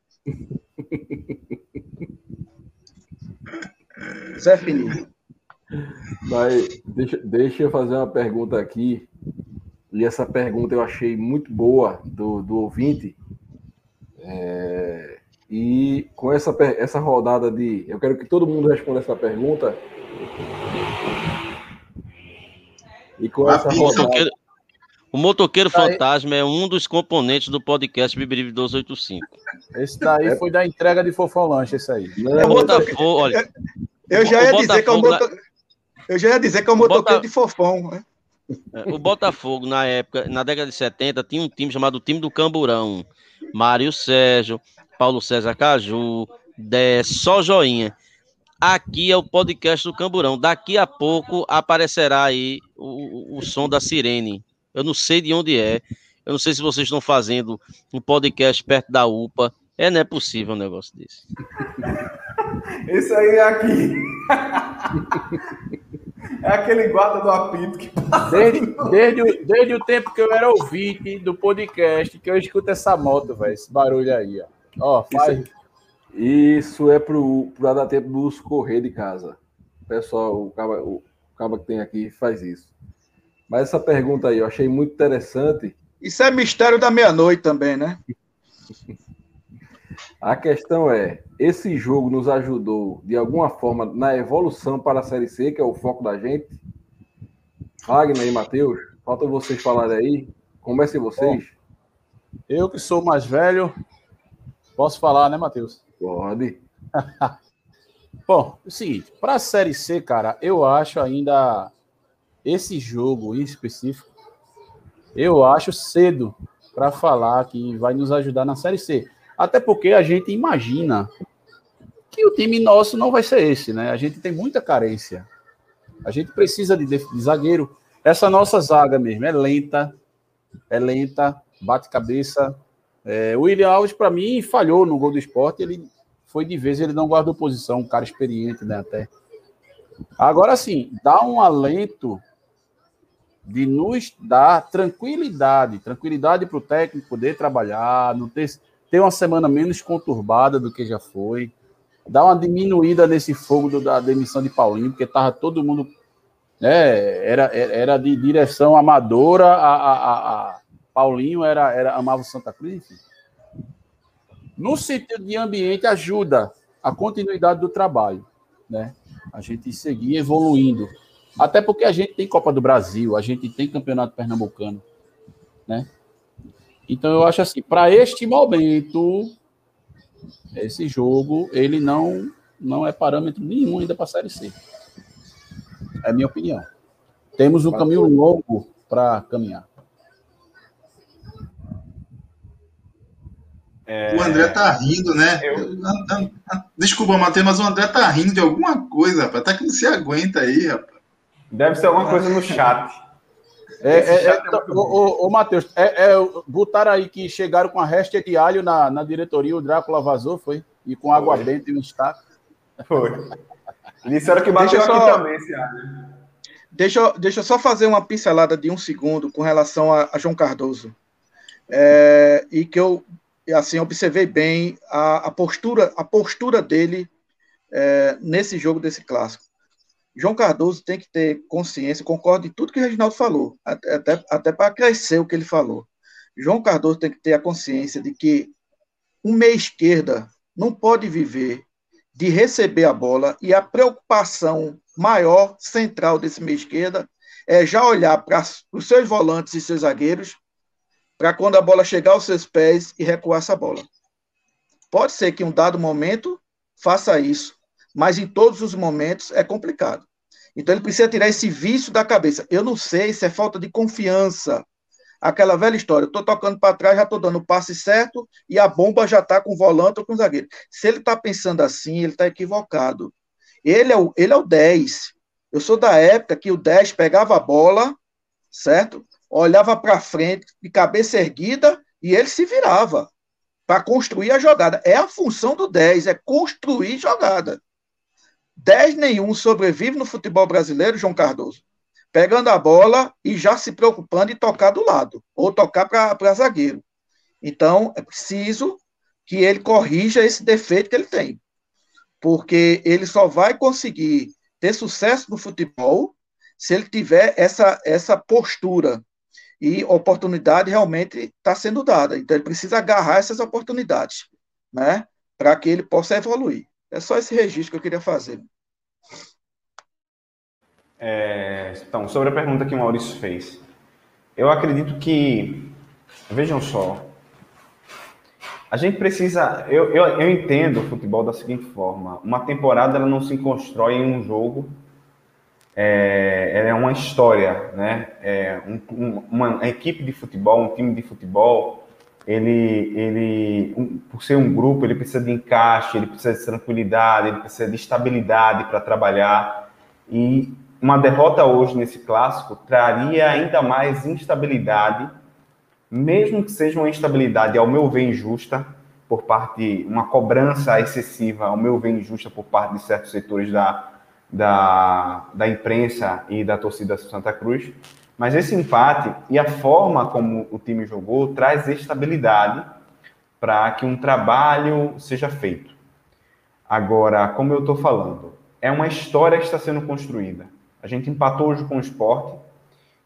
Zé Fininho. Mas deixa, deixa eu fazer uma pergunta aqui. E essa pergunta eu achei muito boa do, do ouvinte. É, e com essa, essa rodada de. Eu quero que todo mundo responda essa pergunta. E com essa rodada. O motoqueiro daí... fantasma é um dos componentes do podcast Bibiribe 285. Esse daí é. foi da entrega de Fofão Lanche, esse aí. É o Botafogo, olha. Eu já ia dizer que é o moto... Eu já ia dizer que é o motoqueiro Bota... de Fofão, né? É, o Botafogo, na época, na década de 70, tinha um time chamado Time do Camburão. Mário Sérgio, Paulo César Caju, Dé, só joinha. Aqui é o podcast do Camburão. Daqui a pouco aparecerá aí o, o som da sirene. Eu não sei de onde é. Eu não sei se vocês estão fazendo um podcast perto da UPA. É, não é possível um negócio desse. Esse aí é aqui. É aquele guarda do apito que desde, desde, o, desde o tempo que eu era ouvinte do podcast, que eu escuto essa moto, velho. Esse barulho aí, ó. Ó, faz. Isso, isso é pro, dar tempo dos correr de casa. O pessoal, o cabo, o cabo que tem aqui faz isso. Mas essa pergunta aí eu achei muito interessante. Isso é mistério da meia-noite também, né? A questão é: esse jogo nos ajudou de alguma forma na evolução para a Série C, que é o foco da gente? Wagner e Matheus, falta vocês falarem aí. Comecem vocês. Bom, eu que sou mais velho, posso falar, né, Matheus? Pode. Bom, é o seguinte: para a Série C, cara, eu acho ainda esse jogo em específico, eu acho cedo para falar que vai nos ajudar na Série C. Até porque a gente imagina que o time nosso não vai ser esse, né? A gente tem muita carência. A gente precisa de, de zagueiro. Essa nossa zaga mesmo é lenta, é lenta, bate cabeça. É, o William Alves, para mim, falhou no gol do esporte. Ele foi de vez, ele não guardou posição, um cara experiente, né? Até. Agora sim, dá um alento de nos dar tranquilidade, tranquilidade para o técnico poder trabalhar, não ter, ter uma semana menos conturbada do que já foi, dar uma diminuída nesse fogo do, da demissão de Paulinho, porque estava todo mundo né, era, era de direção amadora, a, a, a, Paulinho era, era amava o Santa Cruz, enfim. No sentido de ambiente, ajuda a continuidade do trabalho, né? A gente seguir evoluindo. Até porque a gente tem Copa do Brasil, a gente tem Campeonato Pernambucano, né? Então eu acho assim, para este momento, esse jogo, ele não não é parâmetro nenhum ainda para a Série C. É a minha opinião. Temos um caminho longo para caminhar. É... O André tá rindo, né? Eu... Desculpa, Matheus, mas o André tá rindo de alguma coisa, rapaz. Até que não se aguenta aí, rapaz. Deve ser alguma coisa no chat. É, é, é, ô, ô, ô Matheus, é, é, botaram aí que chegaram com a resta de alho na, na diretoria, o Drácula vazou, foi? E com água foi. benta e um estaca. Foi. Disseram que bateu aqui só... também esse alho. Deixa, deixa eu só fazer uma pincelada de um segundo com relação a, a João Cardoso. É, e que eu assim observei bem a, a postura a postura dele é, nesse jogo desse clássico. João Cardoso tem que ter consciência, concordo em tudo que o Reginaldo falou, até, até, para crescer o que ele falou. João Cardoso tem que ter a consciência de que um meia esquerda não pode viver de receber a bola e a preocupação maior, central desse meia esquerda é já olhar para os seus volantes e seus zagueiros para quando a bola chegar aos seus pés e recuar essa bola. Pode ser que em um dado momento faça isso, mas em todos os momentos é complicado. Então ele precisa tirar esse vício da cabeça. Eu não sei se é falta de confiança. Aquela velha história, estou tocando para trás, já estou dando o passe certo e a bomba já está com o volante ou com o zagueiro. Se ele está pensando assim, ele está equivocado. Ele é, o, ele é o 10. Eu sou da época que o 10 pegava a bola, certo? Olhava para frente, de cabeça erguida, e ele se virava para construir a jogada. É a função do 10, é construir jogada. 10 nenhum sobrevive no futebol brasileiro, João Cardoso. Pegando a bola e já se preocupando em tocar do lado, ou tocar para zagueiro. Então, é preciso que ele corrija esse defeito que ele tem. Porque ele só vai conseguir ter sucesso no futebol se ele tiver essa, essa postura. E oportunidade realmente está sendo dada. Então, ele precisa agarrar essas oportunidades, né? Para que ele possa evoluir. É só esse registro que eu queria fazer. É, então, sobre a pergunta que o Maurício fez. Eu acredito que, vejam só, a gente precisa. Eu, eu, eu entendo o futebol da seguinte forma: uma temporada ela não se constrói em um jogo, é, ela é uma história, né? É um, um, uma equipe de futebol, um time de futebol, ele, ele um, por ser um grupo, ele precisa de encaixe, ele precisa de tranquilidade, ele precisa de estabilidade para trabalhar. E uma derrota hoje nesse clássico traria ainda mais instabilidade, mesmo que seja uma instabilidade, ao meu ver, injusta, por parte, uma cobrança excessiva, ao meu ver, injusta por parte de certos setores da, da, da imprensa e da torcida Santa Cruz mas esse empate e a forma como o time jogou traz estabilidade para que um trabalho seja feito. Agora, como eu estou falando, é uma história que está sendo construída. A gente empatou hoje com o esporte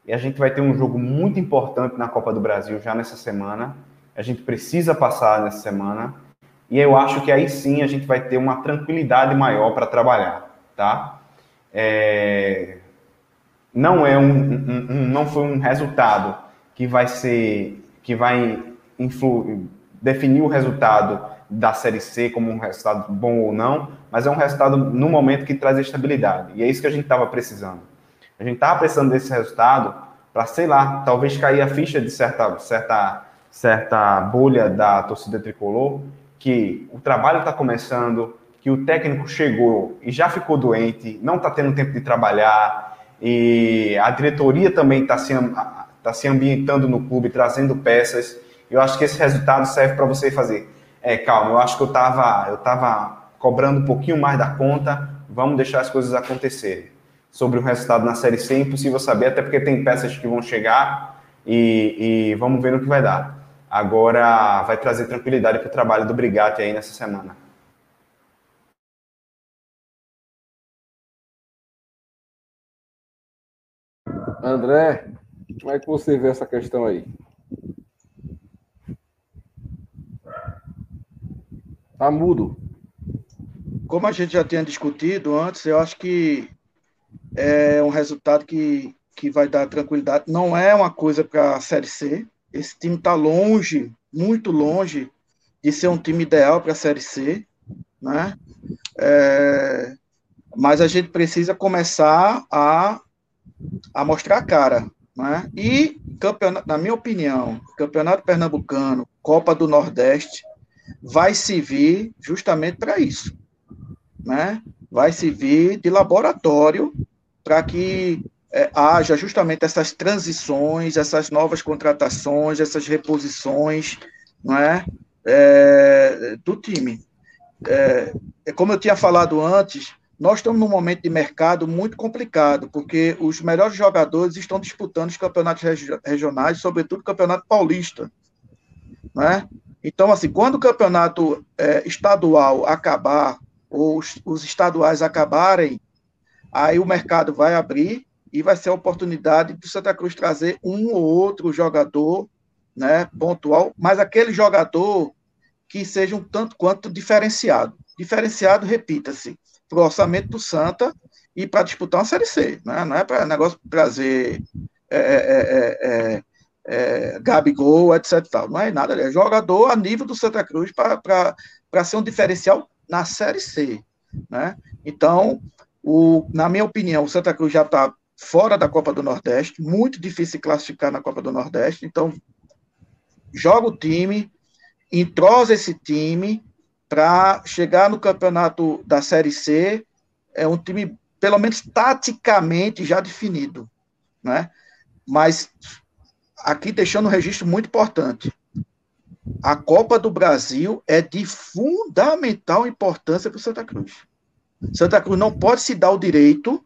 e a gente vai ter um jogo muito importante na Copa do Brasil já nessa semana. A gente precisa passar nessa semana e eu acho que aí sim a gente vai ter uma tranquilidade maior para trabalhar, tá? É, não é um, um, um, não foi um resultado que vai ser que vai influ, definir o resultado da série C como um resultado bom ou não, mas é um resultado no momento que traz estabilidade. E é isso que a gente estava precisando. A gente estava precisando desse resultado para, sei lá, talvez cair a ficha de certa certa certa bolha da torcida tricolor que o trabalho está começando, que o técnico chegou e já ficou doente, não está tendo tempo de trabalhar, e a diretoria também está se, tá se ambientando no clube, trazendo peças. Eu acho que esse resultado serve para você fazer. É, calma, eu acho que eu estava eu tava cobrando um pouquinho mais da conta, Vamos deixar as coisas acontecerem. Sobre o resultado na Série C é impossível saber, até porque tem peças que vão chegar e, e vamos ver no que vai dar. Agora vai trazer tranquilidade para o trabalho do Brigatti aí nessa semana. André, como é que você vê essa questão aí? Tá mudo. Como a gente já tinha discutido antes, eu acho que é um resultado que, que vai dar tranquilidade. Não é uma coisa para a Série C. Esse time está longe, muito longe de ser um time ideal para a Série C, né? É, mas a gente precisa começar a, a mostrar a cara, né? E campeonato, na minha opinião, campeonato pernambucano, Copa do Nordeste, vai servir justamente para isso, né? Vai servir de laboratório para que é, haja justamente essas transições, essas novas contratações, essas reposições, não é, é do time. É, é, como eu tinha falado antes, nós estamos num momento de mercado muito complicado, porque os melhores jogadores estão disputando os campeonatos regionais, sobretudo o campeonato paulista. Né? Então, assim, quando o campeonato é, estadual acabar, ou os, os, estaduais acabarem, aí o mercado vai abrir e vai ser a oportunidade do Santa Cruz trazer um ou outro jogador né, pontual, mas aquele jogador que seja um tanto quanto diferenciado. Diferenciado, repita-se, para o orçamento do Santa e para disputar uma Série C. Né? Não é para negócio trazer é, é, é, é, Gabigol, etc. Tal. Não é nada, é jogador a nível do Santa Cruz para ser um diferencial na Série C. Né? Então, o, na minha opinião, o Santa Cruz já está fora da Copa do Nordeste, muito difícil classificar na Copa do Nordeste, então joga o time, entrosa esse time para chegar no campeonato da Série C, é um time, pelo menos taticamente, já definido. Né? Mas aqui deixando um registro muito importante. A Copa do Brasil é de fundamental importância para o Santa Cruz. Santa Cruz não pode se dar o direito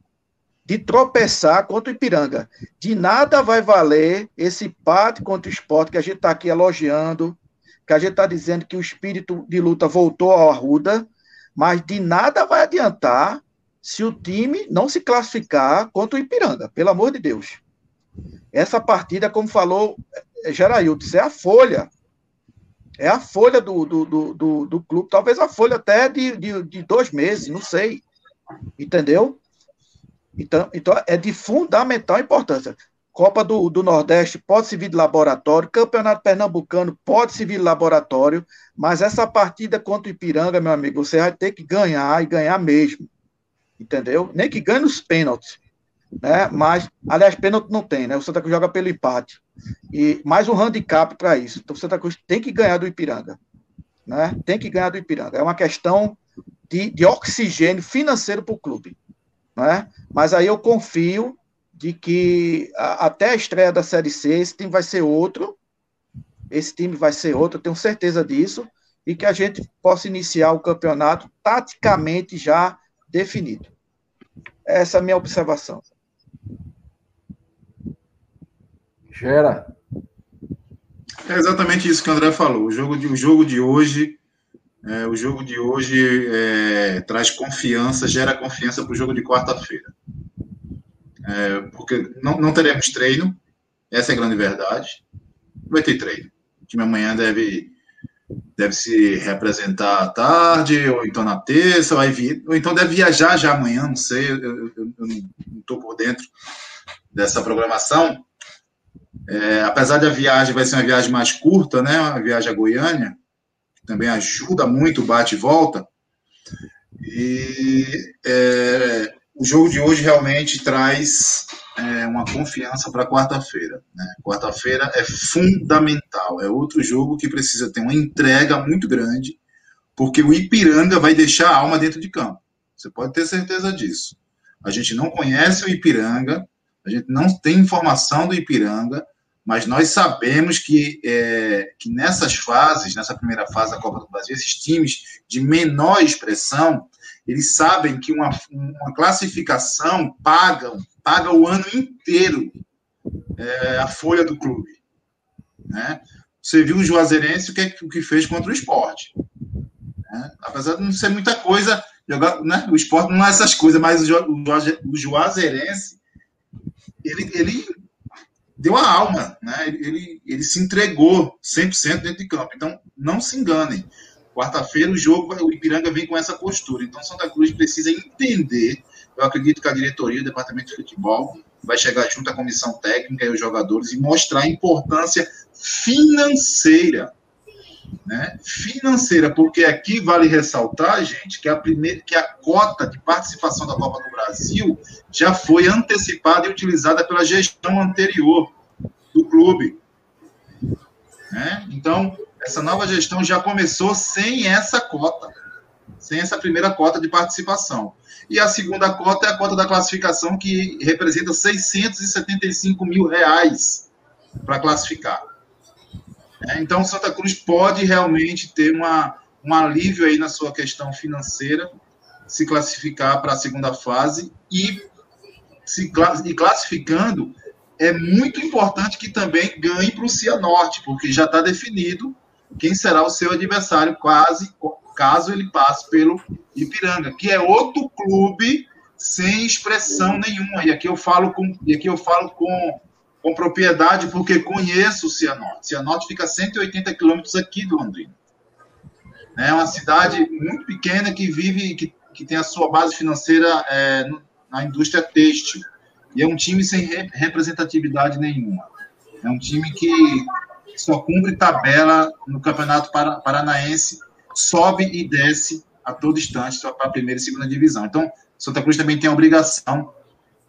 de tropeçar contra o Ipiranga. De nada vai valer esse empate contra o esporte que a gente está aqui elogiando, que a gente está dizendo que o espírito de luta voltou ao Arruda, mas de nada vai adiantar se o time não se classificar contra o Ipiranga, pelo amor de Deus. Essa partida, como falou é, Geraildo, é a folha. É a folha do, do, do, do, do clube, talvez a folha até de, de, de dois meses, não sei. Entendeu? Então, então é de fundamental importância. Copa do, do Nordeste pode servir de laboratório, Campeonato Pernambucano pode servir de laboratório, mas essa partida contra o Ipiranga, meu amigo, você vai ter que ganhar e ganhar mesmo. Entendeu? Nem que ganhe nos pênaltis. Né? Mas, aliás, pênalti não tem, né? O Santa Cruz joga pelo empate. E mais um handicap para isso. Então, o Santa Cruz tem que ganhar do Ipiranga. Né? Tem que ganhar do Ipiranga. É uma questão de, de oxigênio financeiro para o clube. Né? Mas aí eu confio de que a, até a estreia da Série C, esse time vai ser outro, esse time vai ser outro, eu tenho certeza disso, e que a gente possa iniciar o campeonato taticamente já definido. Essa é a minha observação. Gera. É exatamente isso que o André falou. O jogo de, o jogo de hoje é, o jogo de hoje é, traz confiança, gera confiança para o jogo de quarta-feira. É, porque não, não, teremos treino, essa é a grande verdade. Vai ter treino. O time amanhã deve, deve se representar à tarde, ou então na terça, vai vir, ou então deve viajar já amanhã, não sei, eu, eu, eu não estou por dentro dessa programação. É, apesar da viagem vai ser uma viagem mais curta, né? Uma viagem a Goiânia também ajuda muito o bate e volta. E é, o jogo de hoje realmente traz é, uma confiança para quarta-feira. Né? Quarta-feira é fundamental, é outro jogo que precisa ter uma entrega muito grande, porque o Ipiranga vai deixar a alma dentro de campo. Você pode ter certeza disso. A gente não conhece o Ipiranga, a gente não tem informação do Ipiranga, mas nós sabemos que, é, que nessas fases, nessa primeira fase da Copa do Brasil, esses times de menor expressão, eles sabem que uma, uma classificação paga, paga o ano inteiro é, a folha do clube. Né? Você viu o Juazeirense o que, o que fez contra o esporte. Né? Apesar de não ser muita coisa, jogar, né? o esporte não é essas coisas, mas o, o, o Juazeirense ele, ele deu a alma, né? ele, ele se entregou 100% dentro de campo. Então, não se enganem. Quarta-feira o jogo, o Ipiranga vem com essa postura. Então, Santa Cruz precisa entender. Eu acredito que a diretoria, o departamento de futebol, vai chegar junto à comissão técnica e os jogadores e mostrar a importância financeira. Né? Financeira, porque aqui vale ressaltar, gente, que a primeira, que a cota de participação da Copa do Brasil já foi antecipada e utilizada pela gestão anterior do clube. Né? Então, essa nova gestão já começou sem essa cota, sem essa primeira cota de participação. E a segunda cota é a cota da classificação, que representa 675 mil reais para classificar. É, então, Santa Cruz pode realmente ter uma, um alívio aí na sua questão financeira, se classificar para a segunda fase e se e classificando, é muito importante que também ganhe para o Cianorte, porque já está definido quem será o seu adversário, quase caso ele passe pelo Ipiranga, que é outro clube sem expressão nenhuma. E aqui eu falo com, e aqui eu falo com, com propriedade porque conheço o Cianorte. Cianorte fica a 180 quilômetros aqui do Londrina. É uma cidade muito pequena que vive, que, que tem a sua base financeira é, na indústria têxtil. E é um time sem representatividade nenhuma. É um time que só cumpre tabela no Campeonato Paranaense, sobe e desce a todo instante só para a primeira e segunda divisão. Então, Santa Cruz também tem a obrigação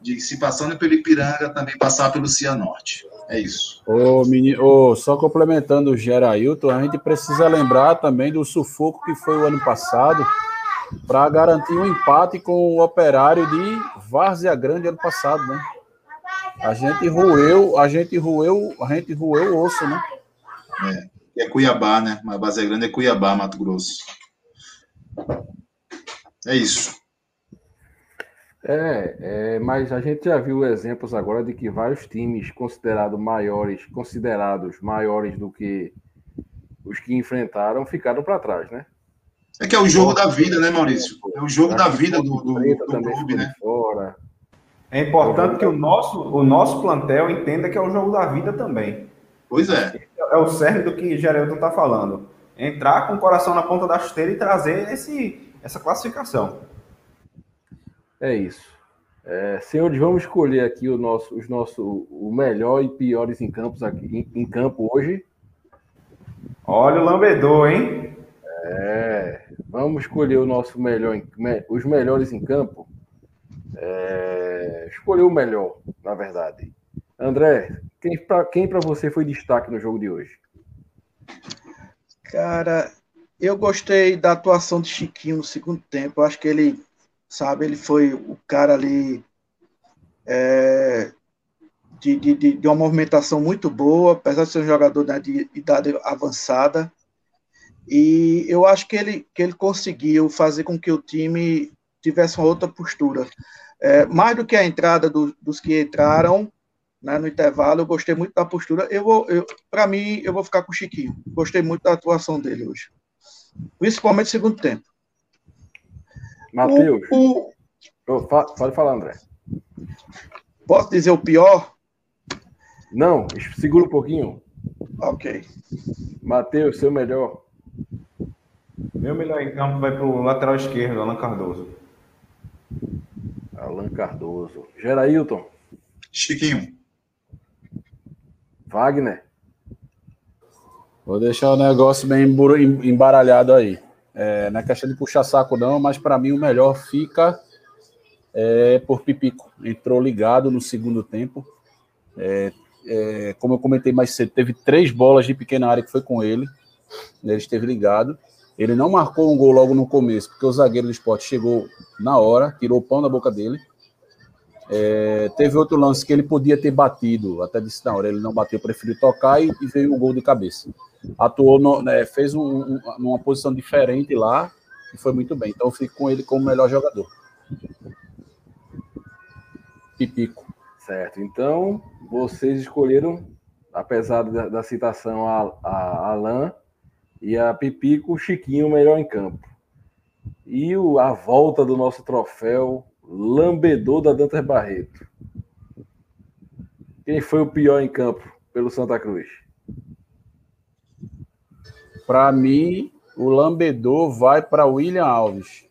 de, se passando pelo Ipiranga, também passar pelo Cianorte. É isso. Ô, menino, ô, só complementando o Gerailton, a gente precisa lembrar também do sufoco que foi o ano passado para garantir um empate com o operário de Várzea Grande ano passado, né? A gente roeu, a gente roeu, a gente roeu o osso, né? É, é Cuiabá, né? Mas Várzea Grande é Cuiabá, Mato Grosso. É isso. É, é, mas a gente já viu exemplos agora de que vários times considerados maiores, considerados maiores do que os que enfrentaram, ficaram para trás, né? É que é o jogo da vida, né, Maurício? É o jogo da vida do, do, do clube, né? Fora. É importante que o nosso, o nosso plantel entenda que é o jogo da vida também. Pois é. É o cerne do que Geraldo está falando. Entrar com o coração na ponta da chuteira e trazer esse, essa classificação. É isso. É, senhores, vamos escolher aqui o nosso, os nosso, o melhor e piores em campos aqui em, em campo hoje. Olha o lambedor, hein? É, vamos escolher o nosso melhor, os melhores em campo. É, escolher o melhor, na verdade. André, quem para você foi destaque no jogo de hoje? Cara, eu gostei da atuação de Chiquinho no segundo tempo. Eu acho que ele, sabe, ele foi o cara ali é, de, de, de, uma movimentação muito boa, apesar de ser um jogador né, de idade avançada. E eu acho que ele, que ele conseguiu fazer com que o time tivesse uma outra postura. É, mais do que a entrada do, dos que entraram né, no intervalo, eu gostei muito da postura. Eu vou, eu, para mim, eu vou ficar com o Chiquinho. Gostei muito da atuação dele hoje, principalmente no segundo tempo. Matheus, o, o... pode falar, André. Posso dizer o pior? Não, segura um pouquinho. Ok. Matheus, seu melhor. Meu melhor em campo vai para o lateral esquerdo, Alan Cardoso. Alan Cardoso. Gerailton. Chiquinho. Wagner. Vou deixar o negócio bem embaralhado aí. É, não é questão de puxar saco, não, mas para mim o melhor fica é, por Pipico. Entrou ligado no segundo tempo. É, é, como eu comentei mais cedo, teve três bolas de pequena área que foi com ele. Ele esteve ligado. Ele não marcou um gol logo no começo, porque o zagueiro do esporte chegou na hora, tirou o pão da boca dele. É, teve outro lance que ele podia ter batido, até disse na hora, ele não bateu, preferiu tocar e, e veio o gol de cabeça. Atuou, no, né, fez um, um, numa posição diferente lá, e foi muito bem. Então eu fico com ele como melhor jogador. Pipico. Certo. Então, vocês escolheram, apesar da, da citação a, a Alain e a Pipico, o Chiquinho melhor em campo. E o, a volta do nosso troféu, lambedor da Dantas Barreto. Quem foi o pior em campo pelo Santa Cruz? Para mim, o lambedor vai para William Alves.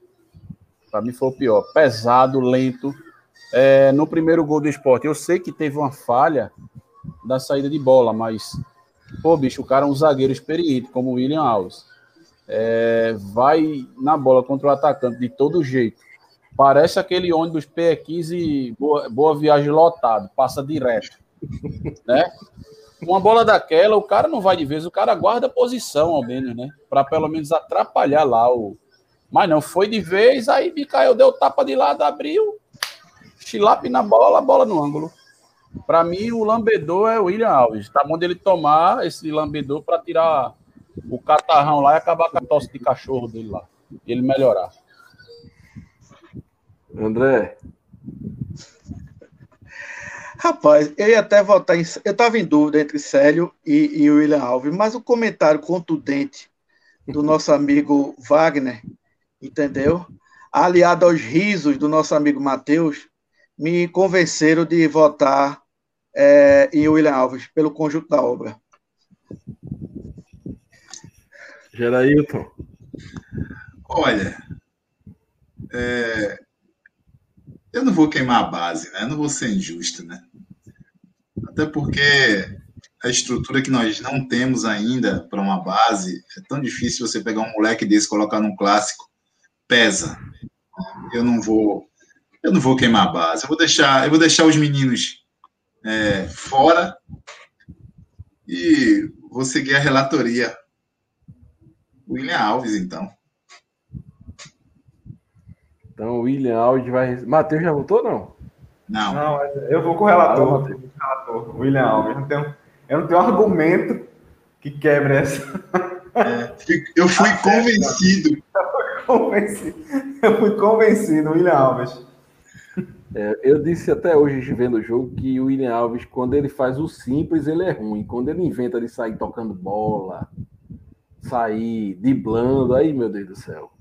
Para mim foi o pior. Pesado, lento. É, no primeiro gol do esporte, eu sei que teve uma falha da saída de bola, mas, pô, bicho, o cara é um zagueiro experiente, como o William Alves. É, vai na bola contra o atacante de todo jeito. Parece aquele ônibus PE15 boa, boa viagem lotado, passa direto. né? Uma bola daquela, o cara não vai de vez, o cara guarda posição, ao menos, né? Para pelo menos atrapalhar lá o. Mas não, foi de vez, aí Micael deu tapa de lado, abriu, chilape na bola, a bola no ângulo. Para mim, o lambedor é o William Alves. Tá bom dele tomar esse lambedor para tirar o catarrão lá e acabar com a tosse de cachorro dele lá. E ele melhorar. André. Rapaz, eu ia até votar em. Eu estava em dúvida entre Célio e, e William Alves, mas o comentário contundente do nosso amigo Wagner, entendeu? Aliado aos risos do nosso amigo Matheus, me convenceram de votar é, em William Alves, pelo conjunto da obra. Gerailton. Olha, é, eu não vou queimar a base, né? Eu não vou ser injusto, né? Até porque a estrutura que nós não temos ainda para uma base é tão difícil você pegar um moleque desse colocar num clássico pesa. Eu não vou eu não vou queimar a base. Eu vou deixar eu vou deixar os meninos é, fora e vou seguir a relatoria. William Alves, então. Então, o William Alves vai. Matheus já votou, não? Não. Não, eu vou com o relator. relator William Alves. Eu não, tenho, eu não tenho argumento que quebre essa. É, eu fui convencido. Eu fui convencido, William Alves. É, eu disse até hoje, vendo o jogo, que o William Alves, quando ele faz o simples, ele é ruim. Quando ele inventa de sair tocando bola, sair driblando, aí, meu Deus do céu.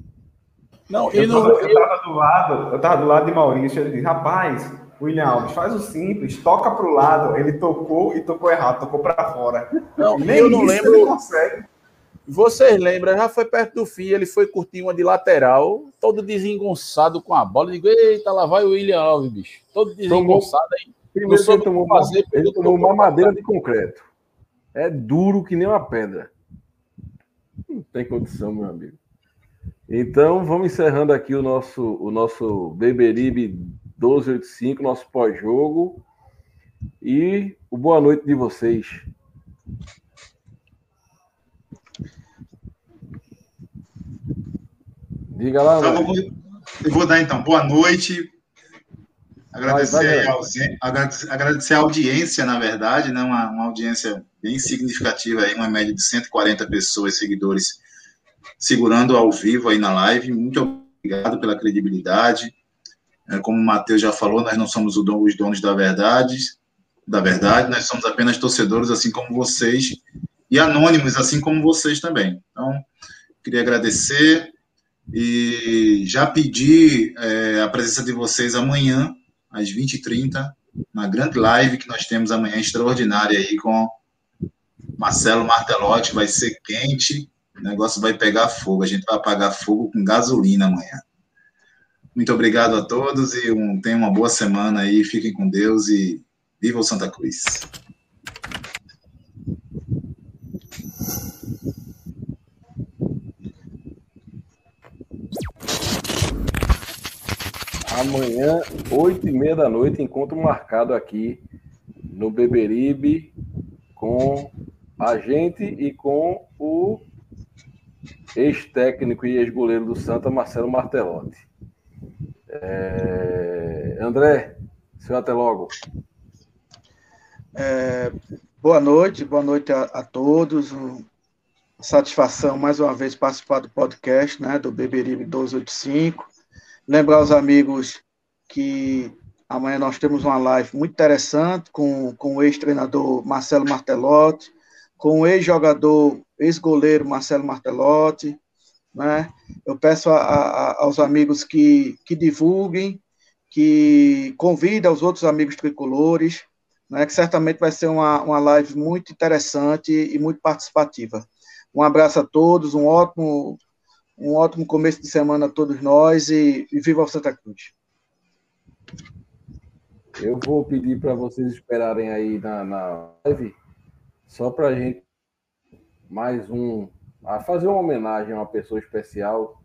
Não, eu, não, eu, tava do lado, eu tava do lado de Maurício, ele disse, rapaz, William Alves, faz o simples, toca pro lado, ele tocou e tocou errado, tocou para fora. Não, Nem eu não lembro. Ele consegue. Vocês lembram, já foi perto do fim, ele foi curtir uma de lateral, todo desengonçado com a bola. Eu digo, eita, lá vai o William Alves, bicho. Todo desengonçado aí. Primeiro ele tomou, fazer, ele tomou uma madeira de concreto. É duro que nem uma pedra. Não tem condição, meu amigo. Então, vamos encerrando aqui o nosso, o nosso Beberibe 1285, nosso pós-jogo. E o boa noite de vocês. Diga lá. Então, eu vou dar então. Boa noite. Agradecer, vai, vai, a, agradecer, agradecer a audiência, na verdade, né? uma, uma audiência bem significativa, aí, uma média de 140 pessoas, seguidores segurando ao vivo aí na live. Muito obrigado pela credibilidade. É, como o Matheus já falou, nós não somos os donos da verdade, da verdade, nós somos apenas torcedores, assim como vocês, e anônimos, assim como vocês também. Então, queria agradecer e já pedir é, a presença de vocês amanhã, às 20h30, na grande live que nós temos amanhã, extraordinária aí, com Marcelo Martelotti, vai ser quente, o negócio vai pegar fogo. A gente vai apagar fogo com gasolina amanhã. Muito obrigado a todos e um, tenham uma boa semana aí. Fiquem com Deus e viva o Santa Cruz. Amanhã, oito e meia da noite, encontro marcado aqui no Beberibe com a gente e com o ex-técnico e ex-goleiro do Santa, Marcelo Martelotti. É... André, seu até logo. É, boa noite, boa noite a, a todos. satisfação mais uma vez participar do podcast, né, do Beberibe 1285. Lembrar os amigos que amanhã nós temos uma live muito interessante com, com o ex-treinador Marcelo Martelotti, com o ex-jogador, ex-goleiro Marcelo Martelotti, né? Eu peço a, a, aos amigos que, que divulguem, que convidem os outros amigos tricolores, né? que certamente vai ser uma, uma live muito interessante e muito participativa. Um abraço a todos, um ótimo, um ótimo começo de semana a todos nós e, e viva o Santa Cruz. Eu vou pedir para vocês esperarem aí na, na live, só para a gente mais um a fazer uma homenagem a uma pessoa especial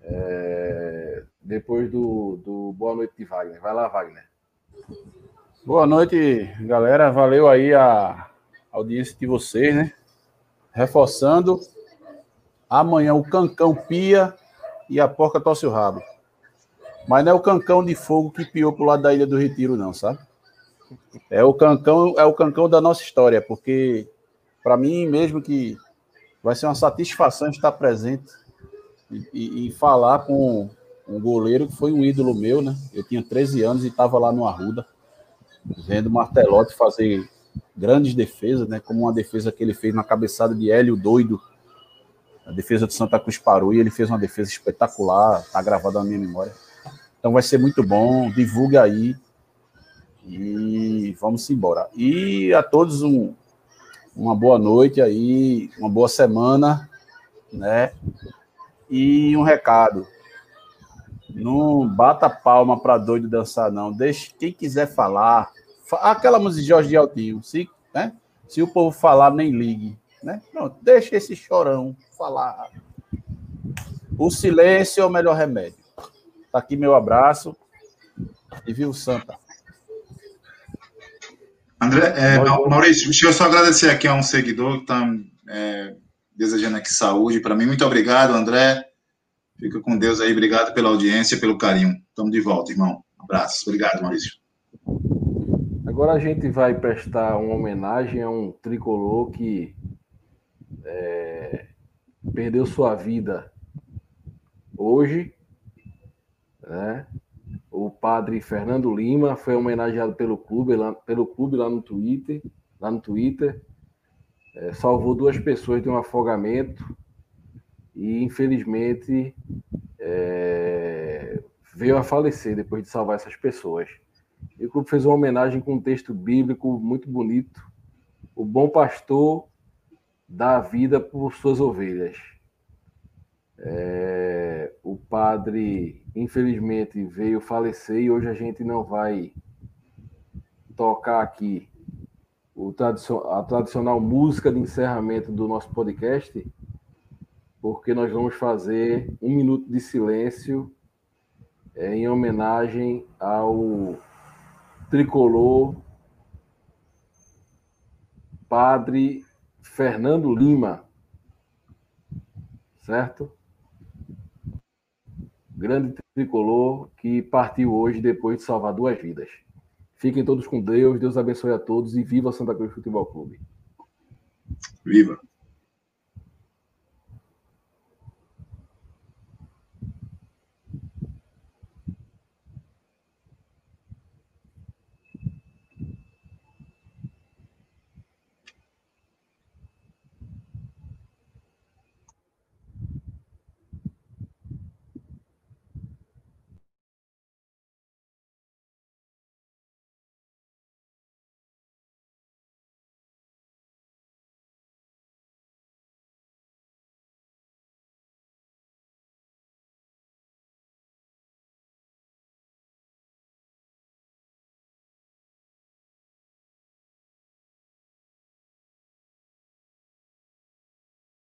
é, depois do, do Boa Noite de Wagner. Vai lá, Wagner. Boa noite, galera. Valeu aí a audiência de vocês, né? reforçando. Amanhã o Cancão pia e a porca tosse o rabo. Mas não é o Cancão de fogo que piou pro lado da Ilha do Retiro, não, sabe? É o Cancão, é o Cancão da nossa história, porque para mim mesmo que vai ser uma satisfação estar presente e, e, e, falar com um goleiro que foi um ídolo meu, né? Eu tinha 13 anos e estava lá no Arruda, vendo Martelotti fazer grandes defesas, né? Como uma defesa que ele fez na cabeçada de Hélio Doido. A defesa do Santa Cruz parou e ele fez uma defesa espetacular, tá gravada na minha memória. Então vai ser muito bom, divulga aí e vamos embora. E a todos um, uma boa noite aí, uma boa semana, né? E um recado. Não bata palma para doido dançar, não. Deixe quem quiser falar, Aquela música de Jorge Altinho, se, né? se o povo falar, nem ligue. Né? Não, deixa esse chorão falar. O silêncio é o melhor remédio. Tá aqui meu abraço. E viu Santa. André, é, Maurício, deixa eu só agradecer aqui a um seguidor que está é, desejando aqui saúde. Para mim, muito obrigado, André. Fica com Deus aí. Obrigado pela audiência, pelo carinho. Estamos de volta, irmão. Um abraço. Obrigado, Maurício. Agora a gente vai prestar uma homenagem a um tricolor que é, perdeu sua vida hoje. Né? O padre Fernando Lima foi homenageado pelo clube lá, pelo clube lá no Twitter. Lá no Twitter. É, salvou duas pessoas de um afogamento e infelizmente é, veio a falecer depois de salvar essas pessoas. E o clube fez uma homenagem com um texto bíblico muito bonito. O bom pastor dá a vida por suas ovelhas. É, o padre, infelizmente, veio falecer e hoje a gente não vai tocar aqui o tradicional, a tradicional música de encerramento do nosso podcast, porque nós vamos fazer um minuto de silêncio é, em homenagem ao tricolor, Padre Fernando Lima, certo? Grande tricolor que partiu hoje depois de salvar duas vidas. Fiquem todos com Deus, Deus abençoe a todos e viva Santa Cruz Futebol Clube. Viva!